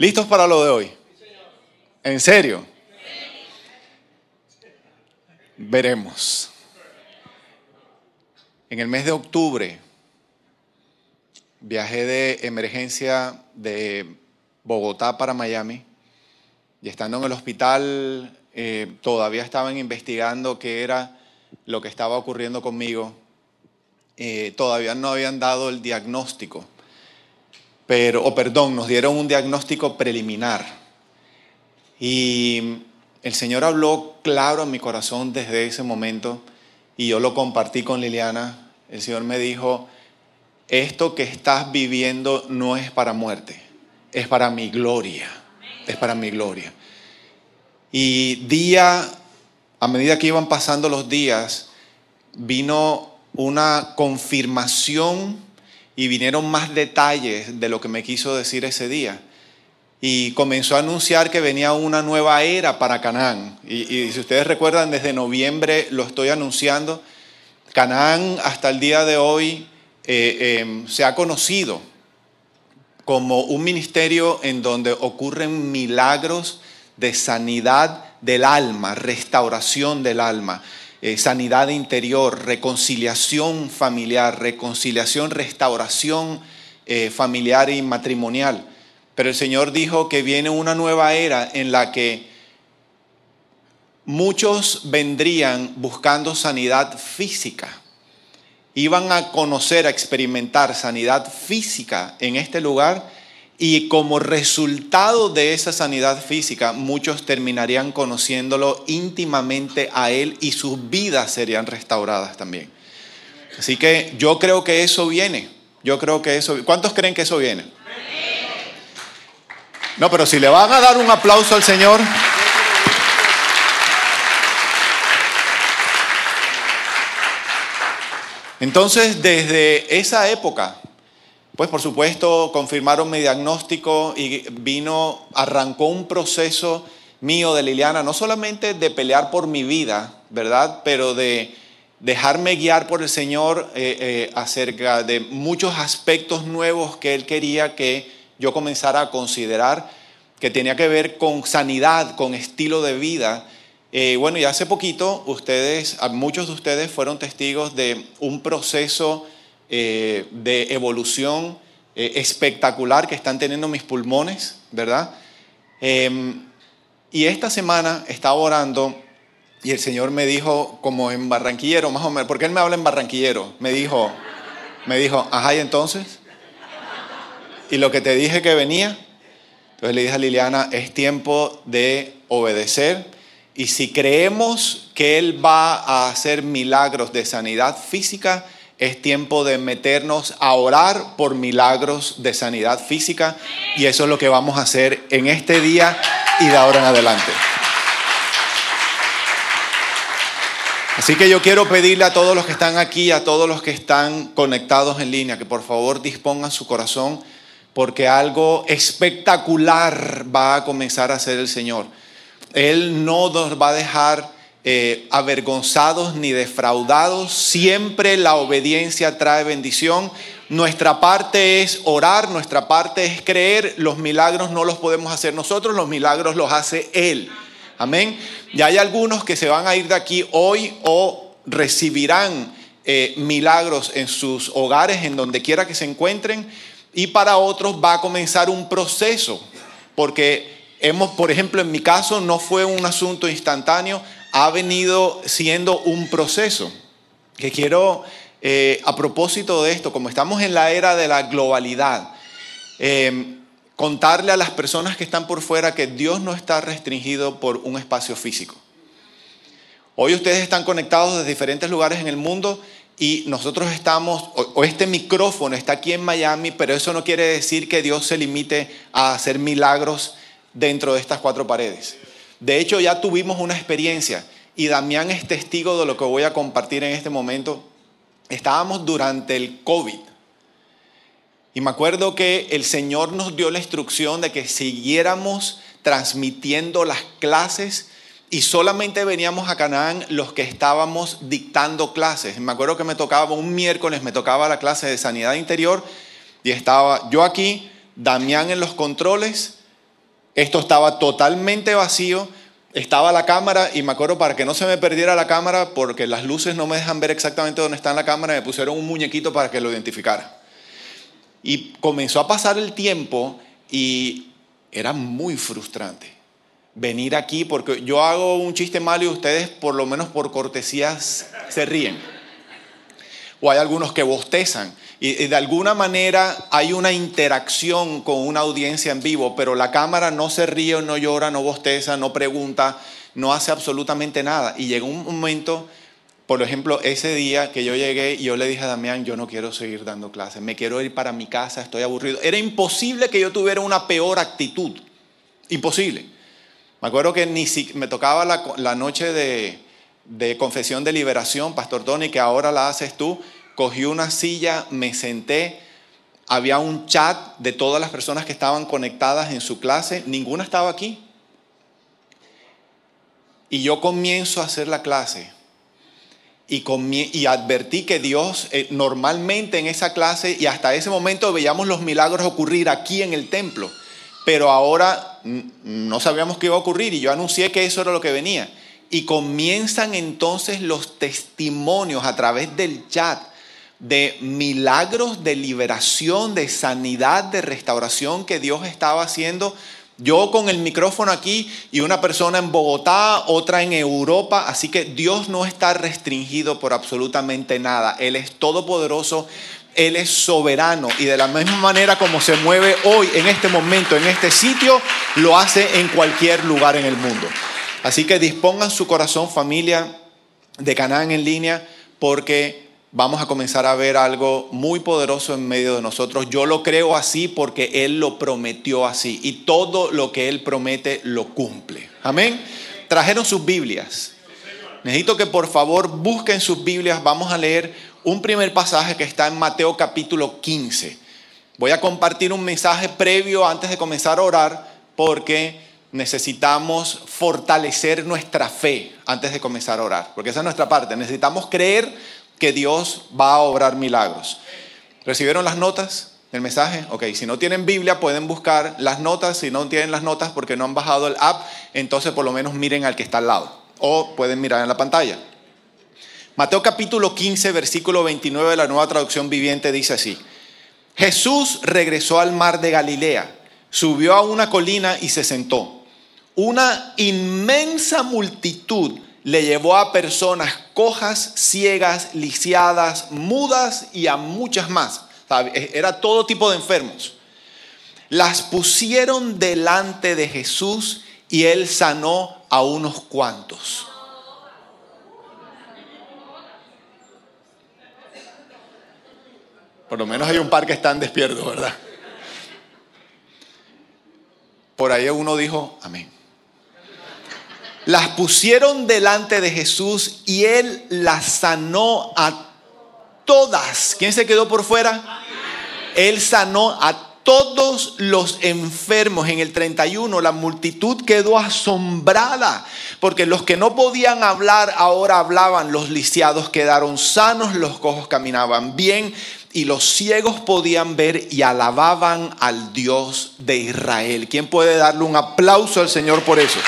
¿Listos para lo de hoy? ¿En serio? Veremos. En el mes de octubre viajé de emergencia de Bogotá para Miami y estando en el hospital eh, todavía estaban investigando qué era lo que estaba ocurriendo conmigo. Eh, todavía no habían dado el diagnóstico pero, o perdón, nos dieron un diagnóstico preliminar. Y el Señor habló claro en mi corazón desde ese momento y yo lo compartí con Liliana. El Señor me dijo, esto que estás viviendo no es para muerte, es para mi gloria, es para mi gloria. Y día, a medida que iban pasando los días, vino una confirmación y vinieron más detalles de lo que me quiso decir ese día. Y comenzó a anunciar que venía una nueva era para Canaán. Y, si ustedes recuerdan, desde noviembre lo estoy anunciando. Canaán hasta el día de hoy eh, em, se ha conocido como un ministerio en donde ocurren milagros de sanidad del alma, restauración del alma. Eh, sanidad interior, reconciliación familiar, reconciliación, restauración eh, familiar y matrimonial. Pero el Señor dijo que viene una nueva era en la que muchos vendrían buscando sanidad física. Iban a conocer, a experimentar sanidad física en este lugar y como resultado de esa sanidad física, muchos terminarían conociéndolo íntimamente a Él y sus vidas serían restauradas también. Así que yo creo que eso viene. Yo creo que eso. ¿Cuántos creen que eso viene? No, pero si le van a dar un aplauso al Señor. Entonces, desde esa época, pues por supuesto confirmaron mi diagnóstico y vino, arrancó un proceso mío de Liliana, no solamente de pelear por mi vida, ¿verdad? Pero de dejarme guiar por el Señor eh, eh, acerca de muchos aspectos nuevos que Él quería que yo comenzara a considerar, que tenía que ver con sanidad, con estilo de vida. Eh, bueno, y hace poquito ustedes, muchos de ustedes fueron testigos de un proceso eh, de evolución eh, espectacular que están teniendo mis pulmones, ¿verdad? Em, y esta semana estaba orando y el Señor me dijo, como en barranquillero, más o menos, porque Él me habla en barranquillero, me dijo, me dijo, ajá, entonces, y lo que te dije que venía, entonces le dije a Liliana, es tiempo de obedecer. Y si creemos que Él va a hacer milagros de sanidad física, es tiempo de meternos a orar por milagros de sanidad física y eso es lo que vamos a hacer en este día y de ahora en adelante. Así que yo quiero pedirle a todos los que están aquí, a todos los que están conectados en línea, que por favor dispongan su corazón porque algo espectacular va a comenzar a hacer el Señor. Él no nos va a dejar eh, avergonzados ni defraudados. Siempre la obediencia trae bendición. Nuestra parte es orar, nuestra parte es creer. Los milagros no los podemos hacer nosotros, los milagros los hace Él. Amén. Y hay algunos que se van a ir de aquí hoy o recibirán eh, milagros en sus hogares, en donde quiera que se encuentren. Y para otros va a comenzar un proceso, porque hemos, por ejemplo, en mi caso no fue un asunto instantáneo ha venido siendo un proceso que quiero, eh, a propósito de esto, como estamos en la era de la globalidad, eh, contarle a las personas que están por fuera que Dios no está restringido por un espacio físico. Hoy ustedes están conectados desde diferentes lugares en el mundo y nosotros estamos, o este micrófono está aquí en Miami, pero eso no quiere decir que Dios se limite a hacer milagros dentro de estas cuatro paredes. De hecho, ya tuvimos una experiencia y Damián es testigo de lo que voy a compartir en este momento. Estábamos durante el COVID y me acuerdo que el Señor nos dio la instrucción de que siguiéramos transmitiendo las clases y solamente veníamos a Canaán los que estábamos dictando clases. Me acuerdo que me tocaba un miércoles, me tocaba la clase de sanidad interior y estaba yo aquí, Damián en los controles Esto estaba totalmente vacío. Estaba la cámara y me acuerdo para que no se me perdiera la cámara, porque las luces no me dejan ver exactamente dónde está la cámara, me pusieron un muñequito para que lo identificara. Y comenzó a pasar el tiempo y era muy frustrante venir aquí porque yo hago un chiste malo y ustedes por lo menos por cortesías se ríen. O hay algunos que bostezan. Y, de alguna manera hay una interacción con una audiencia en vivo, pero la cámara no se ríe, no llora, no bosteza, no pregunta, no hace absolutamente nada. Y llegó un momento, por ejemplo, ese día que yo llegué y yo le dije a Damián, yo no quiero seguir dando clases, me quiero ir para mi casa, estoy aburrido. Era imposible que yo tuviera una peor actitud. Imposible. Me acuerdo que ni si, me tocaba la, noche de, de confesión de liberación, Pastor Tony, que ahora la haces tú cogí una silla, me senté, había un chat de todas las personas que estaban conectadas en su clase, ninguna estaba aquí. Y yo comienzo a hacer la clase y, advertí que Dios eh, normalmente en esa clase y hasta ese momento veíamos los milagros ocurrir aquí en el templo, pero ahora no sabíamos qué iba a ocurrir y yo anuncié que eso era lo que venía. Y comienzan entonces los testimonios a través del chat de milagros de liberación, de sanidad, de restauración que Dios estaba haciendo. Yo con el micrófono aquí y una persona en Bogotá, otra en Europa. Así que Dios no está restringido por absolutamente nada. Él es todopoderoso, Él es soberano y de la misma manera como se mueve hoy, en este momento, en este sitio, lo hace en cualquier lugar en el mundo. Así que dispongan su corazón familia de Canaán en línea porque vamos a comenzar a ver algo muy poderoso en medio de nosotros. Yo lo creo así porque Él lo prometió así y todo lo que Él promete lo cumple. Amén. Trajeron sus Biblias. Necesito que por favor busquen sus Biblias. Vamos a leer un primer pasaje que está en Mateo capítulo 15. Voy a compartir un mensaje previo antes de comenzar a orar porque necesitamos fortalecer nuestra fe antes de comenzar a orar, porque esa es nuestra parte. Necesitamos creer que Dios va a obrar milagros. ¿Recibieron las notas del mensaje? Ok, si no tienen Biblia pueden buscar las notas, si no tienen las notas porque no han bajado el app, entonces por lo menos miren al que está al lado o pueden mirar en la pantalla. Mateo capítulo 15, versículo 29 de la nueva traducción viviente dice así, Jesús regresó al mar de Galilea, subió a una colina y se sentó. Una inmensa multitud le llevó a personas cojas, ciegas, lisiadas, mudas y a muchas más. E-, era todo tipo de enfermos. Las pusieron delante de Jesús y él sanó a unos cuantos. Por lo menos hay un par que están despiertos, ¿verdad? Por ahí uno dijo, amén las pusieron delante de Jesús y él las sanó a todas. ¿Quién se quedó por fuera? Él sanó a todos los enfermos. En el 31 la multitud quedó asombrada porque los que no podían hablar ahora hablaban, los lisiados quedaron sanos, los cojos caminaban bien y los ciegos podían ver y alababan al Dios de Israel. ¿Quién puede darle un aplauso al Señor por eso?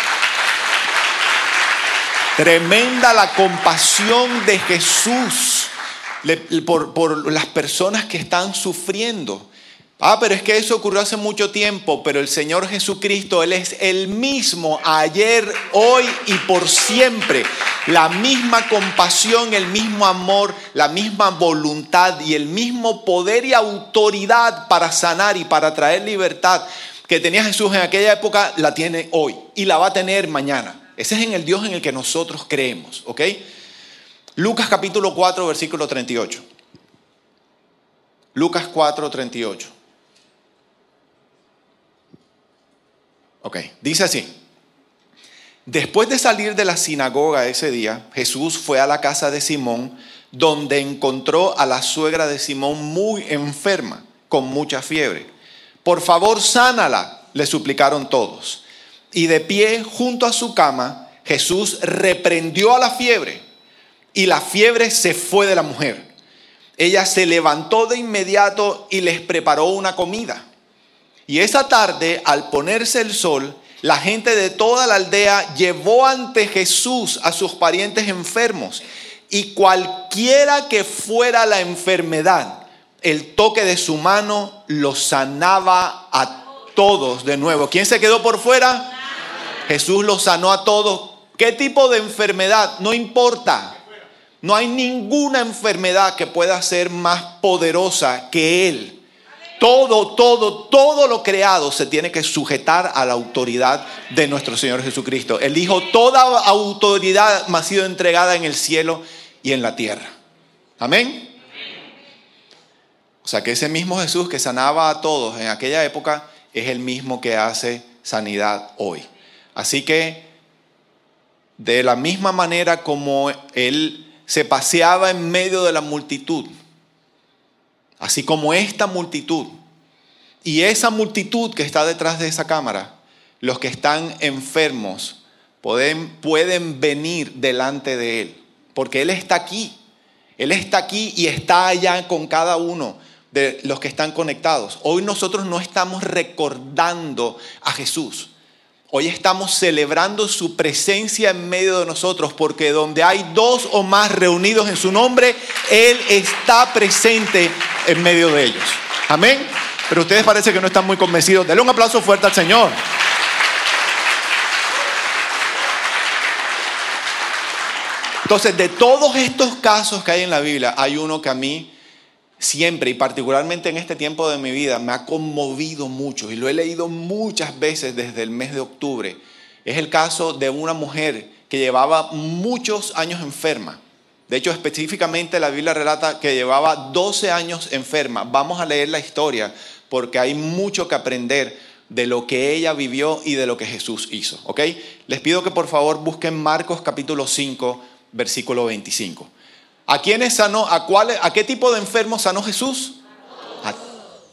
Tremenda la compasión de Jesús por, las personas que están sufriendo. Ah, pero es que eso ocurrió hace mucho tiempo, pero el Señor Jesucristo, Él es el mismo ayer, hoy y por siempre. La misma compasión, el mismo amor, la misma voluntad y el mismo poder y autoridad para sanar y para traer libertad que tenía Jesús en aquella época, la tiene hoy y la va a tener mañana. Ese es en el Dios en el que nosotros creemos, ¿ok? Lucas capítulo 4, versículo 38. Lucas 4, 38. Ok, dice así. Después de salir de la sinagoga ese día, Jesús fue a la casa de Simón, donde encontró a la suegra de Simón muy enferma, con mucha fiebre. Por favor, sánala, le suplicaron todos y de pie junto a su cama, Jesús reprendió a la fiebre y la fiebre se fue de la mujer. Ella se levantó de inmediato y les preparó una comida. Y esa tarde, al ponerse el sol, la gente de toda la aldea llevó ante Jesús a sus parientes enfermos. Y cualquiera que fuera la enfermedad, el toque de su mano los sanaba a todos de nuevo. ¿Quién se quedó por fuera? Jesús los sanó a todos. ¿Qué tipo de enfermedad? No importa. No hay ninguna enfermedad que pueda ser más poderosa que Él. Todo, todo, todo lo creado se tiene que sujetar a la autoridad de nuestro Señor Jesucristo. Él dijo, toda autoridad me ha sido entregada en el cielo y en la tierra. Amén. O sea que ese mismo Jesús que sanaba a todos en aquella época es el mismo que hace sanidad hoy. Así que de la misma manera como Él se paseaba en medio de la multitud, así como esta multitud, y esa multitud que está detrás de esa cámara, los que están enfermos, pueden, pueden venir delante de Él, porque Él está aquí. Él está aquí y está allá con cada uno de los que están conectados. Hoy nosotros no estamos recordando a Jesús. Hoy estamos celebrando su presencia en medio de nosotros porque donde hay dos o más reunidos en su nombre, Él está presente en medio de ellos. Amén. Pero ustedes parece que no están muy convencidos. Denle un aplauso fuerte al Señor. Entonces, de todos estos casos que hay en la Biblia, hay uno que a mí siempre y particularmente en este tiempo de mi vida me ha conmovido mucho y lo he leído muchas veces desde el mes de octubre. Es el caso de una mujer que llevaba muchos años enferma. De hecho, específicamente la Biblia relata que llevaba 12 años enferma. Vamos a leer la historia porque hay mucho que aprender de lo que ella vivió y de lo que Jesús hizo. ¿Ok? Les pido que por favor busquen Marcos capítulo 5, versículo 25. ¿A quiénes sanó? ¿A, ¿A qué tipo de enfermos sanó Jesús? A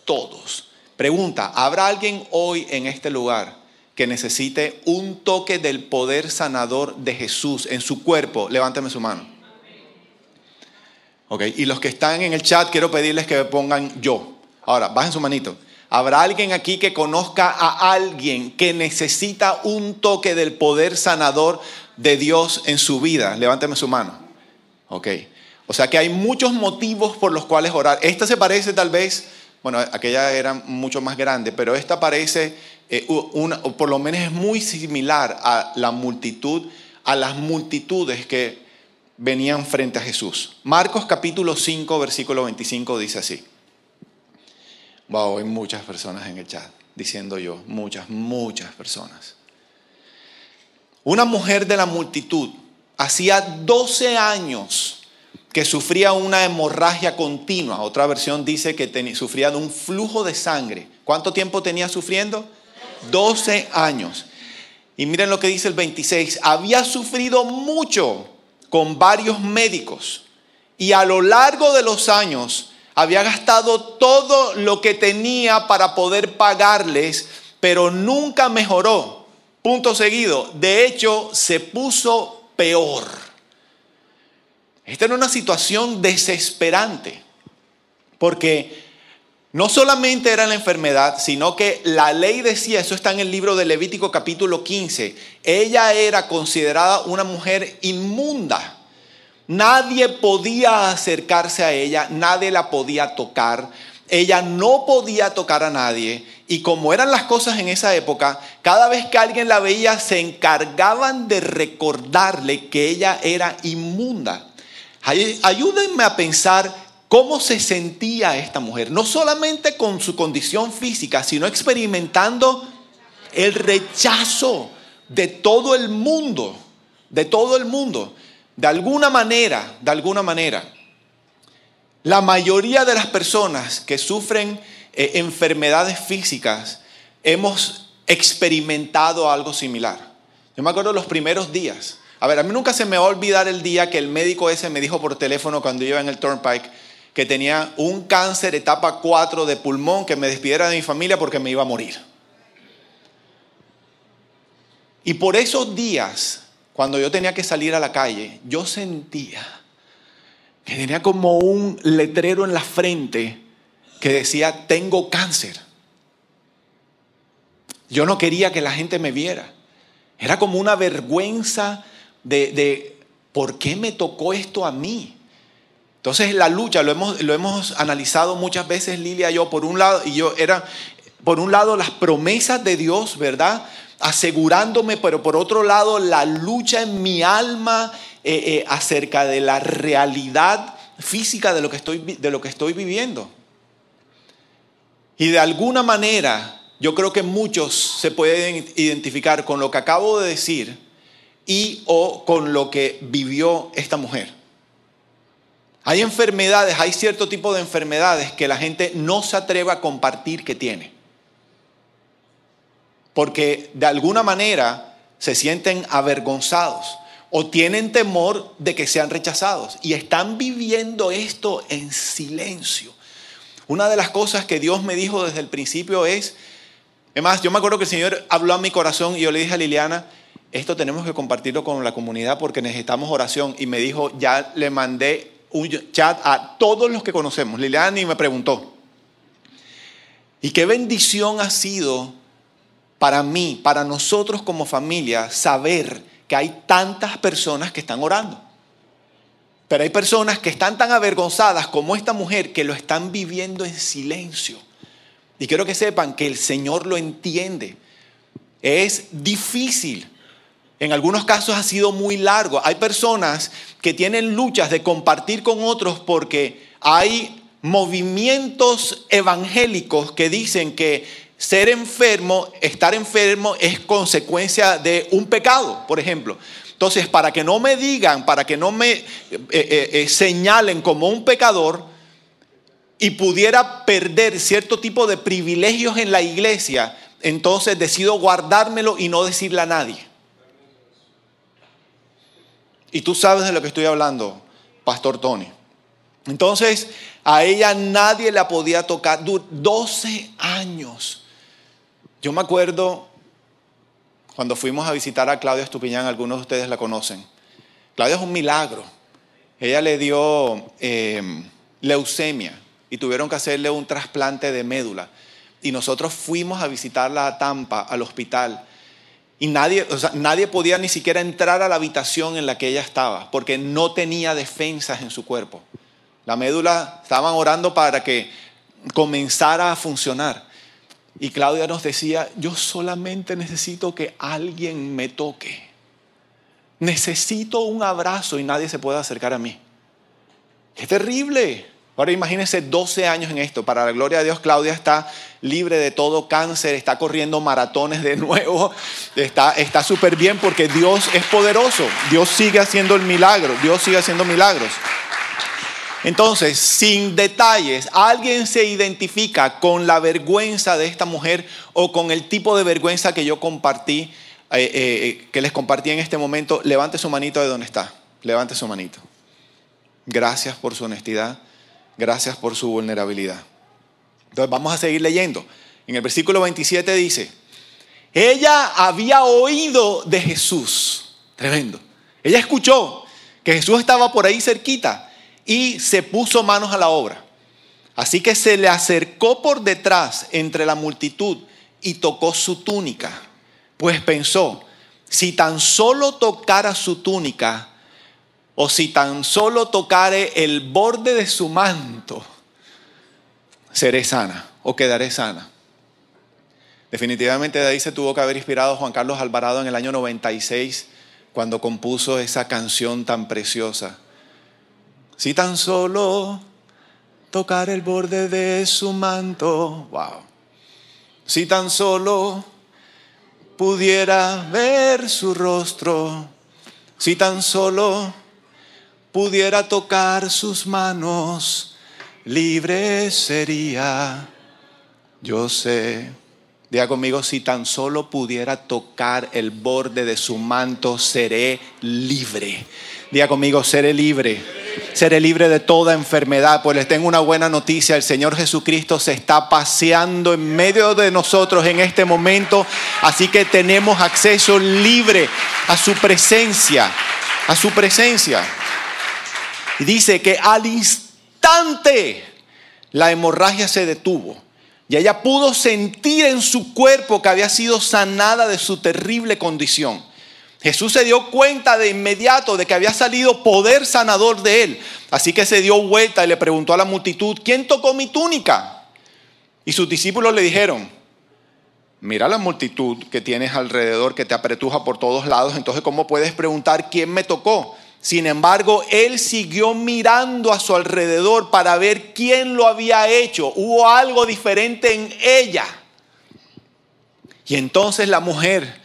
todos. Pregunta, ¿habrá alguien hoy en este lugar que necesite un toque del poder sanador de Jesús en su cuerpo? Levánteme su mano. Ok, y los que están en el chat, quiero pedirles que pongan yo. Ahora, bajen su manito. ¿Habrá alguien aquí que conozca a alguien que necesita un toque del poder sanador de Dios en su vida? Levánteme su mano. Ok. O sea que hay muchos motivos por los cuales orar. Esta se parece tal vez, bueno, aquella era mucho más grande, pero esta parece, eh, una, o por lo menos es muy similar a la multitud, a las multitudes que venían frente a Jesús. Marcos capítulo 5, versículo 25 dice así. Wow, hay muchas personas en el chat, diciendo yo, muchas, muchas personas. Una mujer de la multitud hacía 12 años que sufría una hemorragia continua. Otra versión dice que sufría de un flujo de sangre. ¿Cuánto tiempo tenía sufriendo? 12 años. Y miren lo que dice el 26. Había sufrido mucho con varios médicos y a lo largo de los años había gastado todo lo que tenía para poder pagarles, pero nunca mejoró. Punto seguido. De hecho, se puso peor. Esta era una situación desesperante, porque no solamente era la enfermedad, sino que la ley decía, eso está en el libro de Levítico capítulo 15, ella era considerada una mujer inmunda. Nadie podía acercarse a ella, nadie la podía tocar, ella no podía tocar a nadie. Y como eran las cosas en esa época, cada vez que alguien la veía se encargaban de recordarle que ella era inmunda. Ayúdenme a pensar cómo se sentía esta mujer, no solamente con su condición física, sino experimentando el rechazo de todo el mundo, de todo el mundo. De alguna manera, de alguna manera, la mayoría de las personas que sufren eh, enfermedades físicas hemos experimentado algo similar. Yo me acuerdo los primeros días a ver, a mí nunca se me va a olvidar el día que el médico ese me dijo por teléfono cuando iba en el Turnpike que tenía un cáncer etapa 4 de pulmón, que me despidiera de mi familia porque me iba a morir. Y por esos días, cuando yo tenía que salir a la calle, yo sentía que tenía como un letrero en la frente que decía, tengo cáncer. Yo no quería que la gente me viera. Era como una vergüenza de, de ¿por qué me tocó esto a mí? Entonces la lucha, lo hemos, lo hemos analizado muchas veces Lilia y yo, por un lado, y yo era, por un lado las promesas de Dios, ¿verdad? Asegurándome, pero por otro lado la lucha en mi alma eh, eh, acerca de la realidad física de lo, que estoy, de lo que estoy viviendo. Y de alguna manera, yo creo que muchos se pueden identificar con lo que acabo de decir y o con lo que vivió esta mujer. Hay enfermedades, hay cierto tipo de enfermedades que la gente no se atreve a compartir que tiene. Porque de alguna manera se sienten avergonzados o tienen temor de que sean rechazados y están viviendo esto en silencio. Una de las cosas que Dios me dijo desde el principio es, además, yo me acuerdo que el Señor habló a mi corazón y yo le dije a Liliana, esto tenemos que compartirlo con la comunidad porque necesitamos oración. Y me dijo, ya le mandé un chat a todos los que conocemos. Liliana ni me preguntó. Y qué bendición ha sido para mí, para nosotros como familia, saber que hay tantas personas que están orando. Pero hay personas que están tan avergonzadas como esta mujer que lo están viviendo en silencio. Y quiero que sepan que el Señor lo entiende. Es difícil. En algunos casos ha sido muy largo. Hay personas que tienen luchas de compartir con otros porque hay movimientos evangélicos que dicen que ser enfermo, estar enfermo es consecuencia de un pecado, por ejemplo. Entonces, para que no me digan, para que no me eh, eh, eh, señalen como un pecador y pudiera perder cierto tipo de privilegios en la iglesia, entonces decido guardármelo y no decirle a nadie. Y tú sabes de lo que estoy hablando, Pastor Tony. Entonces, a ella nadie la podía tocar. 12 años yo me acuerdo cuando fuimos a visitar a Claudia Estupiñán, algunos de ustedes la conocen. Claudia es un milagro. Ella le dio em, leucemia y tuvieron que hacerle un trasplante de médula. Y nosotros fuimos a visitarla a Tampa, al hospital. Y nadie, nadie podía ni siquiera entrar a la habitación en la que ella estaba, porque no tenía defensas en su cuerpo. La médula, estaban orando para que comenzara a funcionar. Y Claudia nos decía, yo solamente necesito que alguien me toque. Necesito un abrazo y nadie se puede acercar a mí. ¡Qué terrible! Ahora imagínense 12 años en esto. Para la gloria de Dios, Claudia está libre de todo cáncer, está corriendo maratones de nuevo, está súper bien porque Dios es poderoso. Dios sigue haciendo el milagro, Dios sigue haciendo milagros. Entonces, sin detalles, alguien se identifica con la vergüenza de esta mujer o con el tipo de vergüenza que yo compartí, eh, eh, que les compartí en este momento. Levante su manito de donde está. Levante su manito. Gracias por su honestidad. Gracias por su vulnerabilidad. Entonces, vamos a seguir leyendo. En el versículo 27 dice, ella había oído de Jesús. Tremendo. Ella escuchó que Jesús estaba por ahí cerquita y se puso manos a la obra. Así que se le acercó por detrás entre la multitud y tocó su túnica, pues pensó, si tan solo tocara su túnica, o si tan solo tocare el borde de su manto, seré sana o quedaré sana. Definitivamente de ahí se tuvo que haber inspirado Juan Carlos Alvarado en el año 96 cuando compuso esa canción tan preciosa. Si tan solo tocar el borde de su manto, wow. Si tan solo pudiera ver su rostro, si tan solo pudiera tocar sus manos, libre sería. Yo sé. Diga conmigo, si tan solo pudiera tocar el borde de su manto, seré libre. Diga conmigo, seré libre. Seré libre de toda enfermedad. Pues les tengo una buena noticia. El Señor Jesucristo se está paseando en medio de nosotros en este momento. Así que tenemos acceso libre a su presencia. A su presencia. Y dice que al instante la hemorragia se detuvo. Y ella pudo sentir en su cuerpo que había sido sanada de su terrible condición. Jesús se dio cuenta de inmediato de que había salido poder sanador de él. Así que se dio vuelta y le preguntó a la multitud, ¿quién tocó mi túnica? Y sus discípulos le dijeron, mira la multitud que tienes alrededor que te apretuja por todos lados, entonces ¿cómo puedes preguntar quién me tocó? Sin embargo, él siguió mirando a su alrededor para ver quién lo había hecho. Hubo algo diferente en ella. Y entonces la mujer,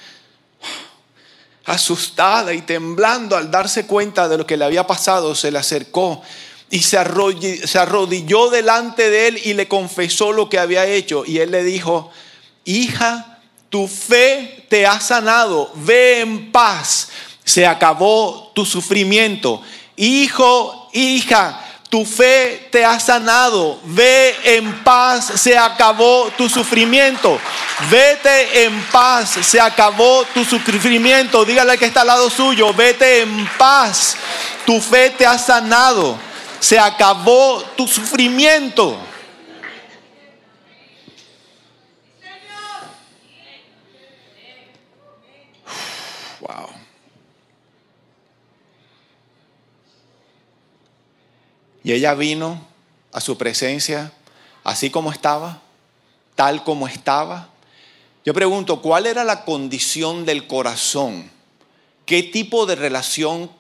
asustada y temblando al darse cuenta de lo que le había pasado, se le acercó y se arrodilló, delante de él y le confesó lo que había hecho. Y él le dijo, hija, tu fe te ha sanado, ve en paz se acabó tu sufrimiento. Hijo, hija, tu fe te ha sanado. Ve en paz, se acabó tu sufrimiento. Vete en paz, se acabó tu sufrimiento. Dígale que está al lado suyo, vete en paz. Tu fe te ha sanado. Se acabó tu sufrimiento. Y ella vino a su presencia así como estaba, tal como estaba. Yo pregunto, ¿cuál era la condición del corazón? ¿Qué tipo de relación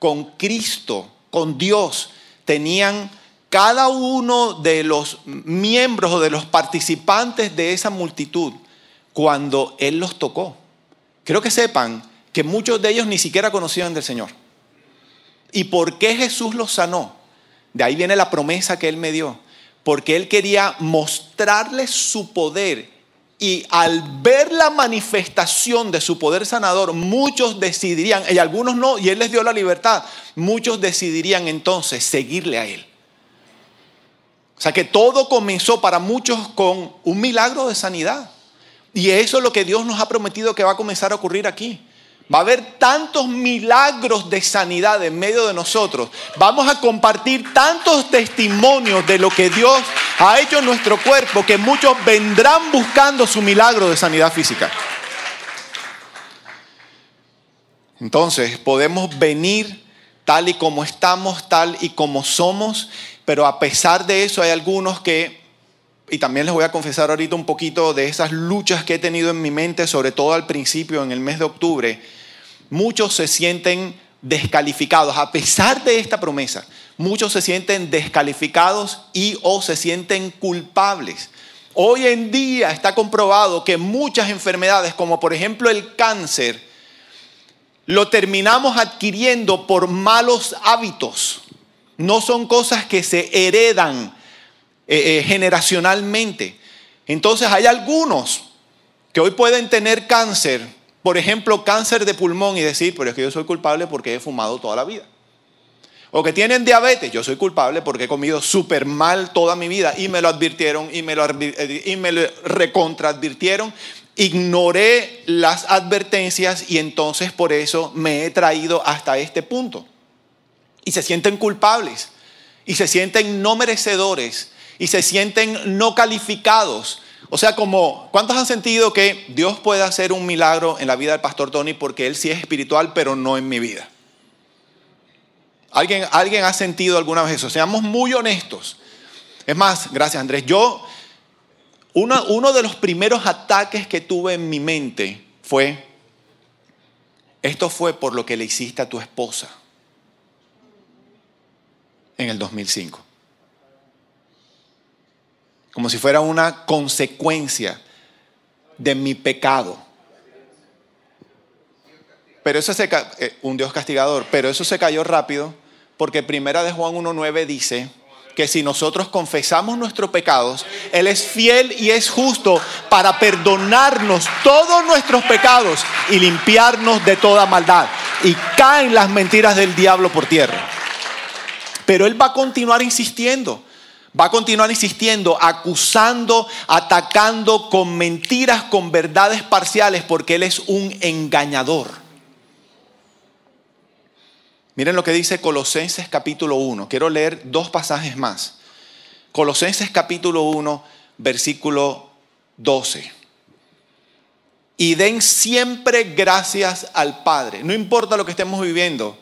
con Cristo, con Dios, tenían cada uno de los miembros o de los participantes de esa multitud cuando Él los tocó? Quiero que sepan que muchos de ellos ni siquiera conocían del Señor. ¿Y por qué Jesús los sanó? De ahí viene la promesa que Él me dio, porque Él quería mostrarles su poder y al ver la manifestación de su poder sanador, muchos decidirían, y algunos no, y Él les dio la libertad, muchos decidirían entonces seguirle a Él. O sea que todo comenzó para muchos con un milagro de sanidad. Y eso es lo que Dios nos ha prometido que va a comenzar a ocurrir aquí. Va a haber tantos milagros de sanidad en medio de nosotros. Vamos a compartir tantos testimonios de lo que Dios ha hecho en nuestro cuerpo que muchos vendrán buscando su milagro de sanidad física. Entonces, podemos venir tal y como estamos, tal y como somos, pero a pesar de eso hay algunos que, y también les voy a confesar ahorita un poquito de esas luchas que he tenido en mi mente, sobre todo al principio, en el mes de octubre, muchos se sienten descalificados, a pesar de esta promesa, muchos se sienten descalificados y o se sienten culpables. Hoy en día está comprobado que muchas enfermedades, como por ejemplo el cáncer, lo terminamos adquiriendo por malos hábitos. No son cosas que se heredan eh, eh, generacionalmente. Entonces hay algunos que hoy pueden tener cáncer por ejemplo, cáncer de pulmón y decir, pero es que yo soy culpable porque he fumado toda la vida. O que tienen diabetes, yo soy culpable porque he comido súper mal toda mi vida y me lo advirtieron y me lo, eh, y me lo recontraadvirtieron. Ignoré las advertencias y entonces por eso me he traído hasta este punto. Y se sienten culpables y se sienten no merecedores y se sienten no calificados o sea, como, ¿cuántos han sentido que Dios puede hacer un milagro en la vida del pastor Tony porque él sí es espiritual, pero no en mi vida? ¿Alguien, alguien ha sentido alguna vez eso? Seamos muy honestos. Es más, gracias Andrés, yo, uno, uno de los primeros ataques que tuve en mi mente fue, esto fue por lo que le hiciste a tu esposa en el 2005 como si fuera una consecuencia de mi pecado. Pero eso se eh, un Dios castigador, pero eso se cayó rápido porque primera de Juan 1:9 dice que si nosotros confesamos nuestros pecados, él es fiel y es justo para perdonarnos todos nuestros pecados y limpiarnos de toda maldad. Y caen las mentiras del diablo por tierra. Pero él va a continuar insistiendo. Va a continuar insistiendo, acusando, atacando con mentiras, con verdades parciales, porque Él es un engañador. Miren lo que dice Colosenses capítulo 1. Quiero leer dos pasajes más. Colosenses capítulo 1, versículo 12. Y den siempre gracias al Padre. No importa lo que estemos viviendo,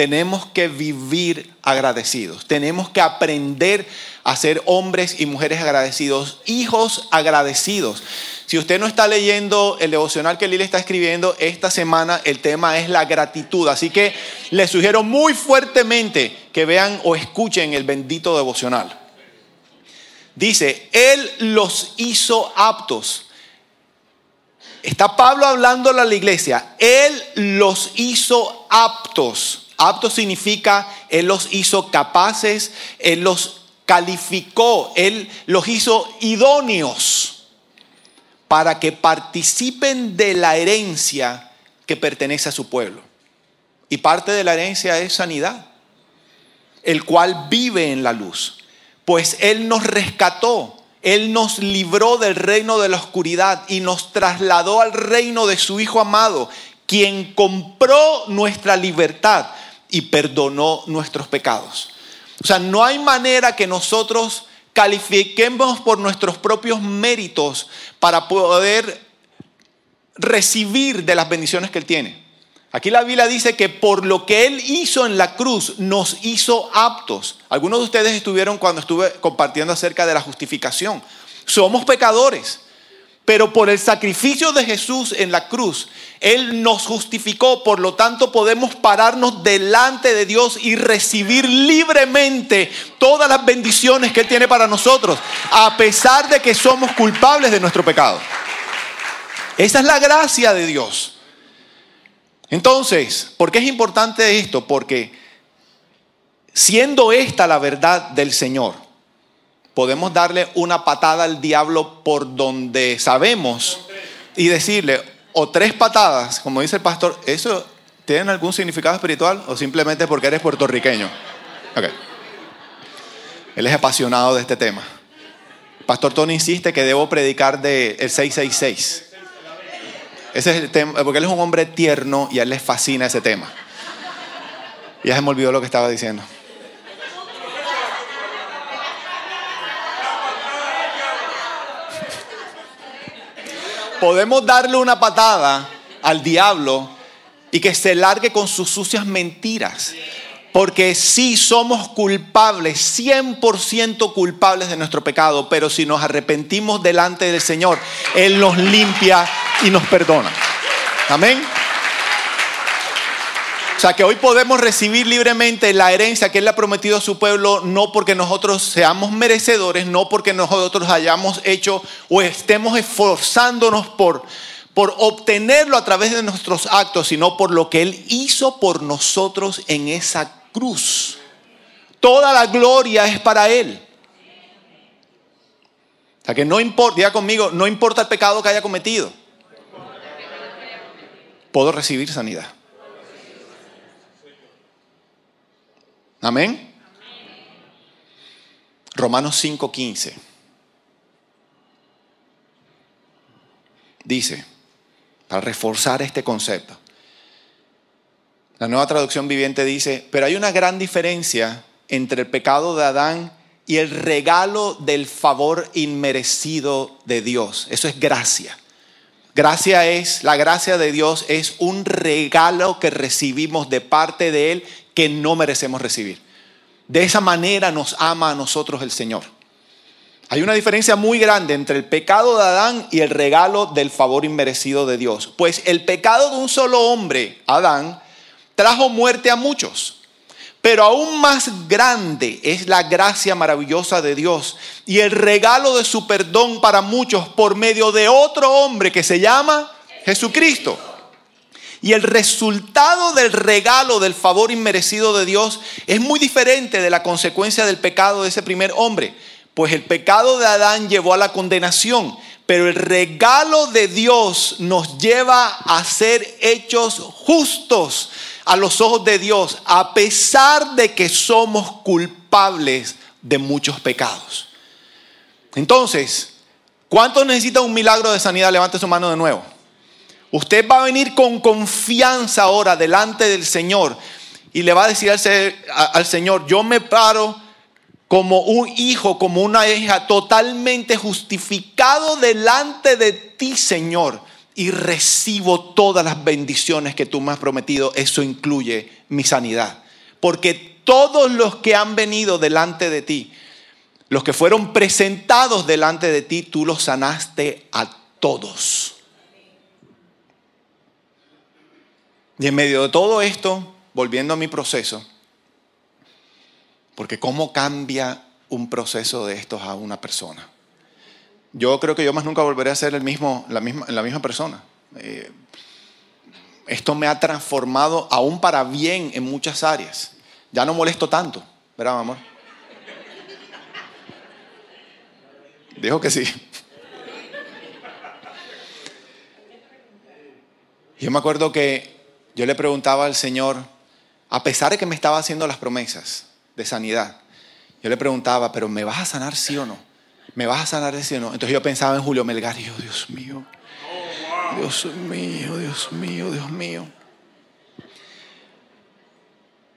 tenemos que vivir agradecidos. Tenemos que aprender a ser hombres y mujeres agradecidos, hijos agradecidos. Si usted no está leyendo el devocional que Lili está escribiendo, esta semana el tema es la gratitud. Así que les sugiero muy fuertemente que vean o escuchen el bendito devocional. Dice, Él los hizo aptos. Está Pablo hablando a la iglesia. Él los hizo aptos. Aptos significa, Él los hizo capaces, Él los calificó, Él los hizo idóneos para que participen de la herencia que pertenece a su pueblo. Y parte de la herencia es sanidad, el cual vive en la luz pues Él nos rescató, Él nos libró del reino de la oscuridad y nos trasladó al reino de su Hijo amado, quien compró nuestra libertad y perdonó nuestros pecados. O sea, no hay manera que nosotros califiquemos por nuestros propios méritos para poder recibir de las bendiciones que Él tiene. Aquí la Biblia dice que por lo que Él hizo en la cruz nos hizo aptos. Algunos de ustedes estuvieron cuando estuve compartiendo acerca de la justificación. Somos pecadores, pero por el sacrificio de Jesús en la cruz, Él nos justificó, por lo tanto podemos pararnos delante de Dios y recibir libremente todas las bendiciones que Él tiene para nosotros, a pesar de que somos culpables de nuestro pecado. Esa es la gracia de Dios. Entonces, ¿por qué es importante esto? Porque siendo esta la verdad del Señor, podemos darle una patada al diablo por donde sabemos y decirle, o tres patadas, como dice el pastor, ¿eso tiene algún significado espiritual o simplemente porque eres puertorriqueño? Él es apasionado de este tema. pastor Tony insiste que debo predicar del el 666. Ese es el tema, porque él es un hombre tierno y a él le fascina ese tema. Ya se me olvidó lo que estaba diciendo. Podemos darle una patada al diablo y que se largue con sus sucias mentiras. Porque sí somos culpables, 100% culpables de nuestro pecado, pero si nos arrepentimos delante del Señor, Él nos limpia y nos perdona. Amén. O sea que hoy podemos recibir libremente la herencia que Él ha prometido a su pueblo, no porque nosotros seamos merecedores, no porque nosotros hayamos hecho o estemos esforzándonos por, por obtenerlo a través de nuestros actos, sino por lo que Él hizo por nosotros en esa cruz. Toda la gloria es para Él. O sea que no importa, diga conmigo, no importa el pecado que haya cometido. Puedo recibir sanidad. Amén. Romanos 5:15 dice, para reforzar este concepto, la nueva traducción viviente dice, pero hay una gran diferencia entre el pecado de Adán y el regalo del favor inmerecido de Dios. Eso es gracia. Gracia es, la gracia de Dios es un regalo que recibimos de parte de Él que no merecemos recibir. De esa manera nos ama a nosotros el Señor. Hay una diferencia muy grande entre el pecado de Adán y el regalo del favor inmerecido de Dios. Pues el pecado de un solo hombre, Adán, trajo muerte a muchos. Pero aún más grande es la gracia maravillosa de Dios y el regalo de su perdón para muchos por medio de otro hombre que se llama Jesucristo. Y el resultado del regalo del favor inmerecido de Dios es muy diferente de la consecuencia del pecado de ese primer hombre. Pues el pecado de Adán llevó a la condenación, pero el regalo de Dios nos lleva a ser hechos justos a los ojos de Dios, a pesar de que somos culpables de muchos pecados. Entonces, ¿cuántos necesitan un milagro de sanidad? Levante su mano de nuevo. Usted va a venir con confianza ahora delante del Señor y le va a decir al, al Señor, yo me paro como un hijo, como una hija totalmente justificado delante de ti, Señor, y recibo todas las bendiciones que tú me has prometido. Eso incluye mi sanidad. Porque todos los que han venido delante de ti, los que fueron presentados delante de ti, tú los sanaste a todos. Y en medio de todo esto, volviendo a mi proceso, porque ¿cómo cambia un proceso de estos a una persona? Yo creo que yo más nunca volveré a ser el mismo, la, misma, la misma persona. Eh, esto me ha transformado aún para bien en muchas áreas. Ya no molesto tanto, ¿verdad, amor? Dijo que sí. Yo me acuerdo que yo le preguntaba al Señor, a pesar de que me estaba haciendo las promesas, de sanidad. Yo le preguntaba, pero ¿me vas a sanar sí o no? ¿Me vas a sanar sí o no? Entonces yo pensaba en Julio Melgar y yo, Dios mío, Dios mío, Dios mío, Dios mío.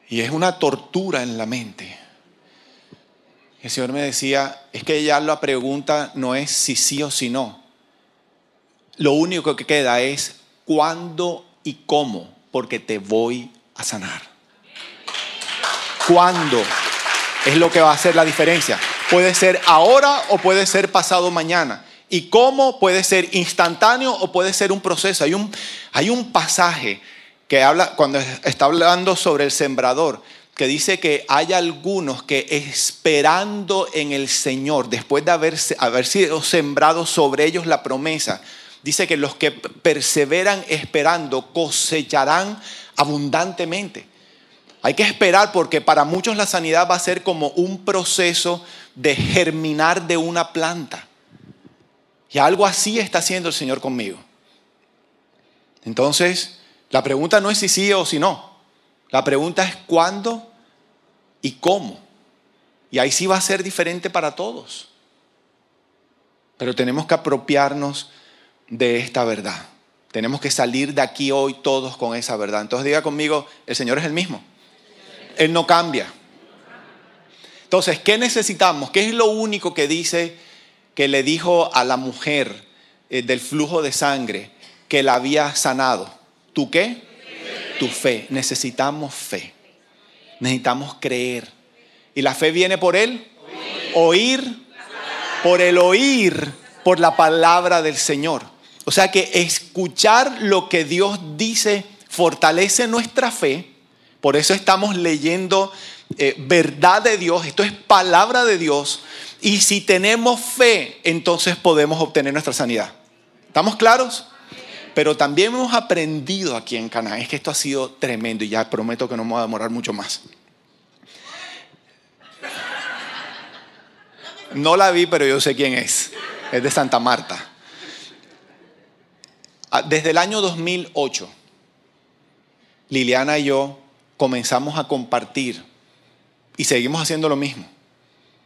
Y es una tortura en la mente. El Señor me decía, es que ya la pregunta no es si sí o si no. Lo único que queda es cuándo y cómo, porque te voy a sanar. ¿Cuándo? Es lo que va a hacer la diferencia. Puede ser ahora o puede ser pasado mañana. ¿Y cómo? Puede ser instantáneo o puede ser un proceso. Hay un, hay un pasaje que habla, cuando está hablando sobre el sembrador, que dice que hay algunos que esperando en el Señor, después de haber, haber sido sembrado sobre ellos la promesa, dice que los que perseveran esperando cosecharán abundantemente. Hay que esperar porque para muchos la sanidad va a ser como un proceso de germinar de una planta. Y algo así está haciendo el Señor conmigo. Entonces, la pregunta no es si sí o si no. La pregunta es cuándo y cómo. Y ahí sí va a ser diferente para todos. Pero tenemos que apropiarnos de esta verdad. Tenemos que salir de aquí hoy todos con esa verdad. Entonces diga conmigo, el Señor es el mismo. Él no cambia. Entonces, ¿qué necesitamos? ¿Qué es lo único que dice que le dijo a la mujer eh, del flujo de sangre que la había sanado? ¿Tú qué? Tu fe. Necesitamos fe. Necesitamos creer. ¿Y la fe viene por él? Oír. Por el oír, por la palabra del Señor. O sea que escuchar lo que Dios dice fortalece nuestra fe por eso estamos leyendo eh, verdad de Dios, esto es palabra de Dios. Y si tenemos fe, entonces podemos obtener nuestra sanidad. ¿Estamos claros? Pero también hemos aprendido aquí en Cana, es que esto ha sido tremendo y ya prometo que no me voy a demorar mucho más. No la vi, pero yo sé quién es. Es de Santa Marta. Ah, desde el año 2008, Liliana y yo comenzamos a compartir y seguimos haciendo lo mismo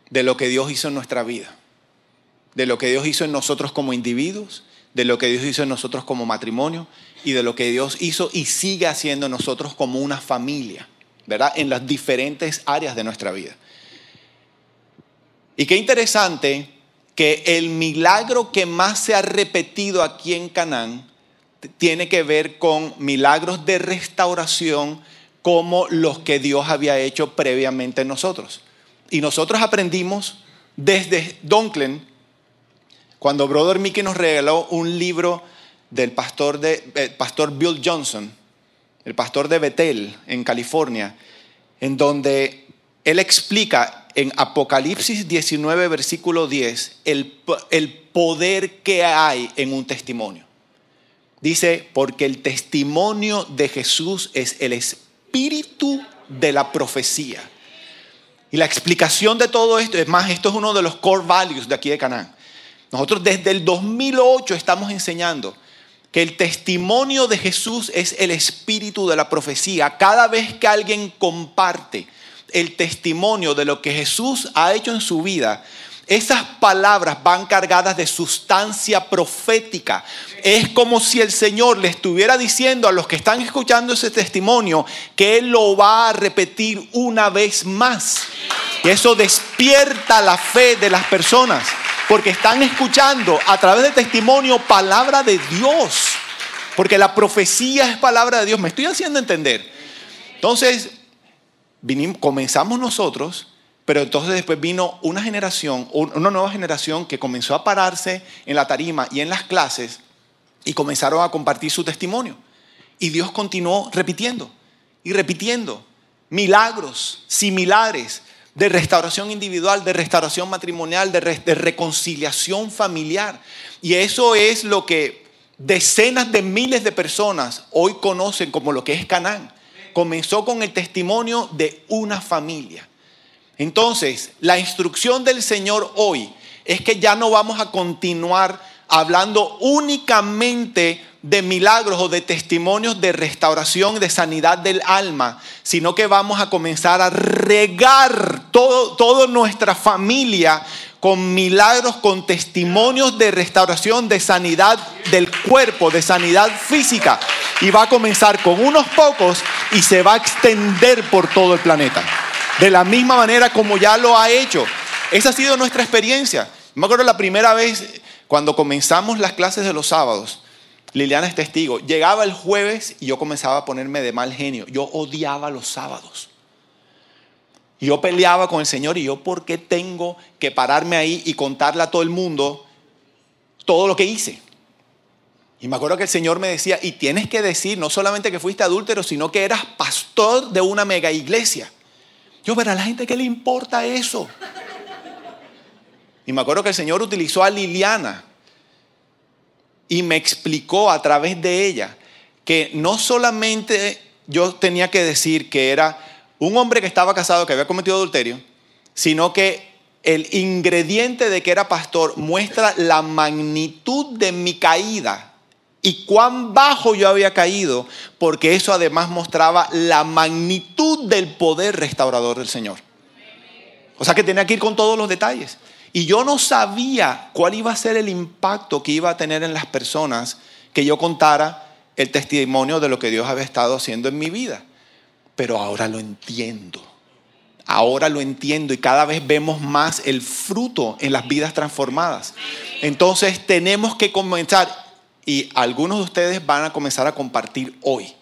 de lo que Dios hizo en nuestra vida, de lo que Dios hizo en nosotros como individuos, de lo que Dios hizo en nosotros como matrimonio y de lo que Dios hizo y sigue haciendo en nosotros como una familia, ¿verdad? En las diferentes áreas de nuestra vida. Y qué interesante que el milagro que más se ha repetido aquí en Canaán tiene que ver con milagros de restauración como los que Dios había hecho previamente en nosotros. Y nosotros aprendimos desde Donklen, cuando Brother Mickey nos regaló un libro del pastor, de, eh, pastor Bill Johnson, el pastor de Bethel, en California, en donde él explica en Apocalipsis 19, versículo 10, el, el poder que hay en un testimonio. Dice, porque el testimonio de Jesús es el espíritu de la profecía. Y la explicación de todo esto, es más, esto es uno de los core values de aquí de Canaán. Nosotros desde el 2008 estamos enseñando que el testimonio de Jesús es el espíritu de la profecía. Cada vez que alguien comparte el testimonio de lo que Jesús ha hecho en su vida, esas palabras van cargadas de sustancia profética. Es como si el Señor le estuviera diciendo a los que están escuchando ese testimonio que Él lo va a repetir una vez más. Y eso despierta la fe de las personas, porque están escuchando a través del testimonio palabra de Dios, porque la profecía es palabra de Dios. Me estoy haciendo entender. Entonces, vinimos, comenzamos nosotros, pero entonces después vino una generación, una nueva generación que comenzó a pararse en la tarima y en las clases y comenzaron a compartir su testimonio. Y Dios continuó repitiendo y repitiendo milagros similares de restauración individual, de restauración matrimonial, de, reconciliación familiar. Y eso es lo que decenas de miles de personas hoy conocen como lo que es Canaán. Comenzó con el testimonio de una familia. Entonces, la instrucción del Señor hoy es que ya no vamos a continuar hablando únicamente de milagros o de testimonios de restauración, de sanidad del alma, sino que vamos a comenzar a regar todo, toda nuestra familia con milagros, con testimonios de restauración, de sanidad del cuerpo, de sanidad física. Y va a comenzar con unos pocos y se va a extender por todo el planeta. De la misma manera como ya lo ha hecho. Esa ha sido nuestra experiencia. Me acuerdo la primera vez cuando comenzamos las clases de los sábados, Liliana es testigo, llegaba el jueves y yo comenzaba a ponerme de mal genio. Yo odiaba los sábados. Yo peleaba con el Señor y yo, ¿por qué tengo que pararme ahí y contarle a todo el mundo todo lo que hice? Y me acuerdo que el Señor me decía, y tienes que decir no solamente que fuiste adúltero, sino que eras pastor de una mega iglesia. Yo, pero a la gente, ¿qué le importa eso? Y me acuerdo que el Señor utilizó a Liliana y me explicó a través de ella que no solamente yo tenía que decir que era un hombre que estaba casado, que había cometido adulterio, sino que el ingrediente de que era pastor muestra la magnitud de mi caída y cuán bajo yo había caído, porque eso además mostraba la magnitud del poder restaurador del Señor. O sea que tenía que ir con todos los detalles. Y yo no sabía cuál iba a ser el impacto que iba a tener en las personas que yo contara el testimonio de lo que Dios había estado haciendo en mi vida. Pero ahora lo entiendo. Ahora lo entiendo y cada vez vemos más el fruto en las vidas transformadas. Entonces tenemos que comenzar, y algunos de ustedes van a comenzar a compartir hoy,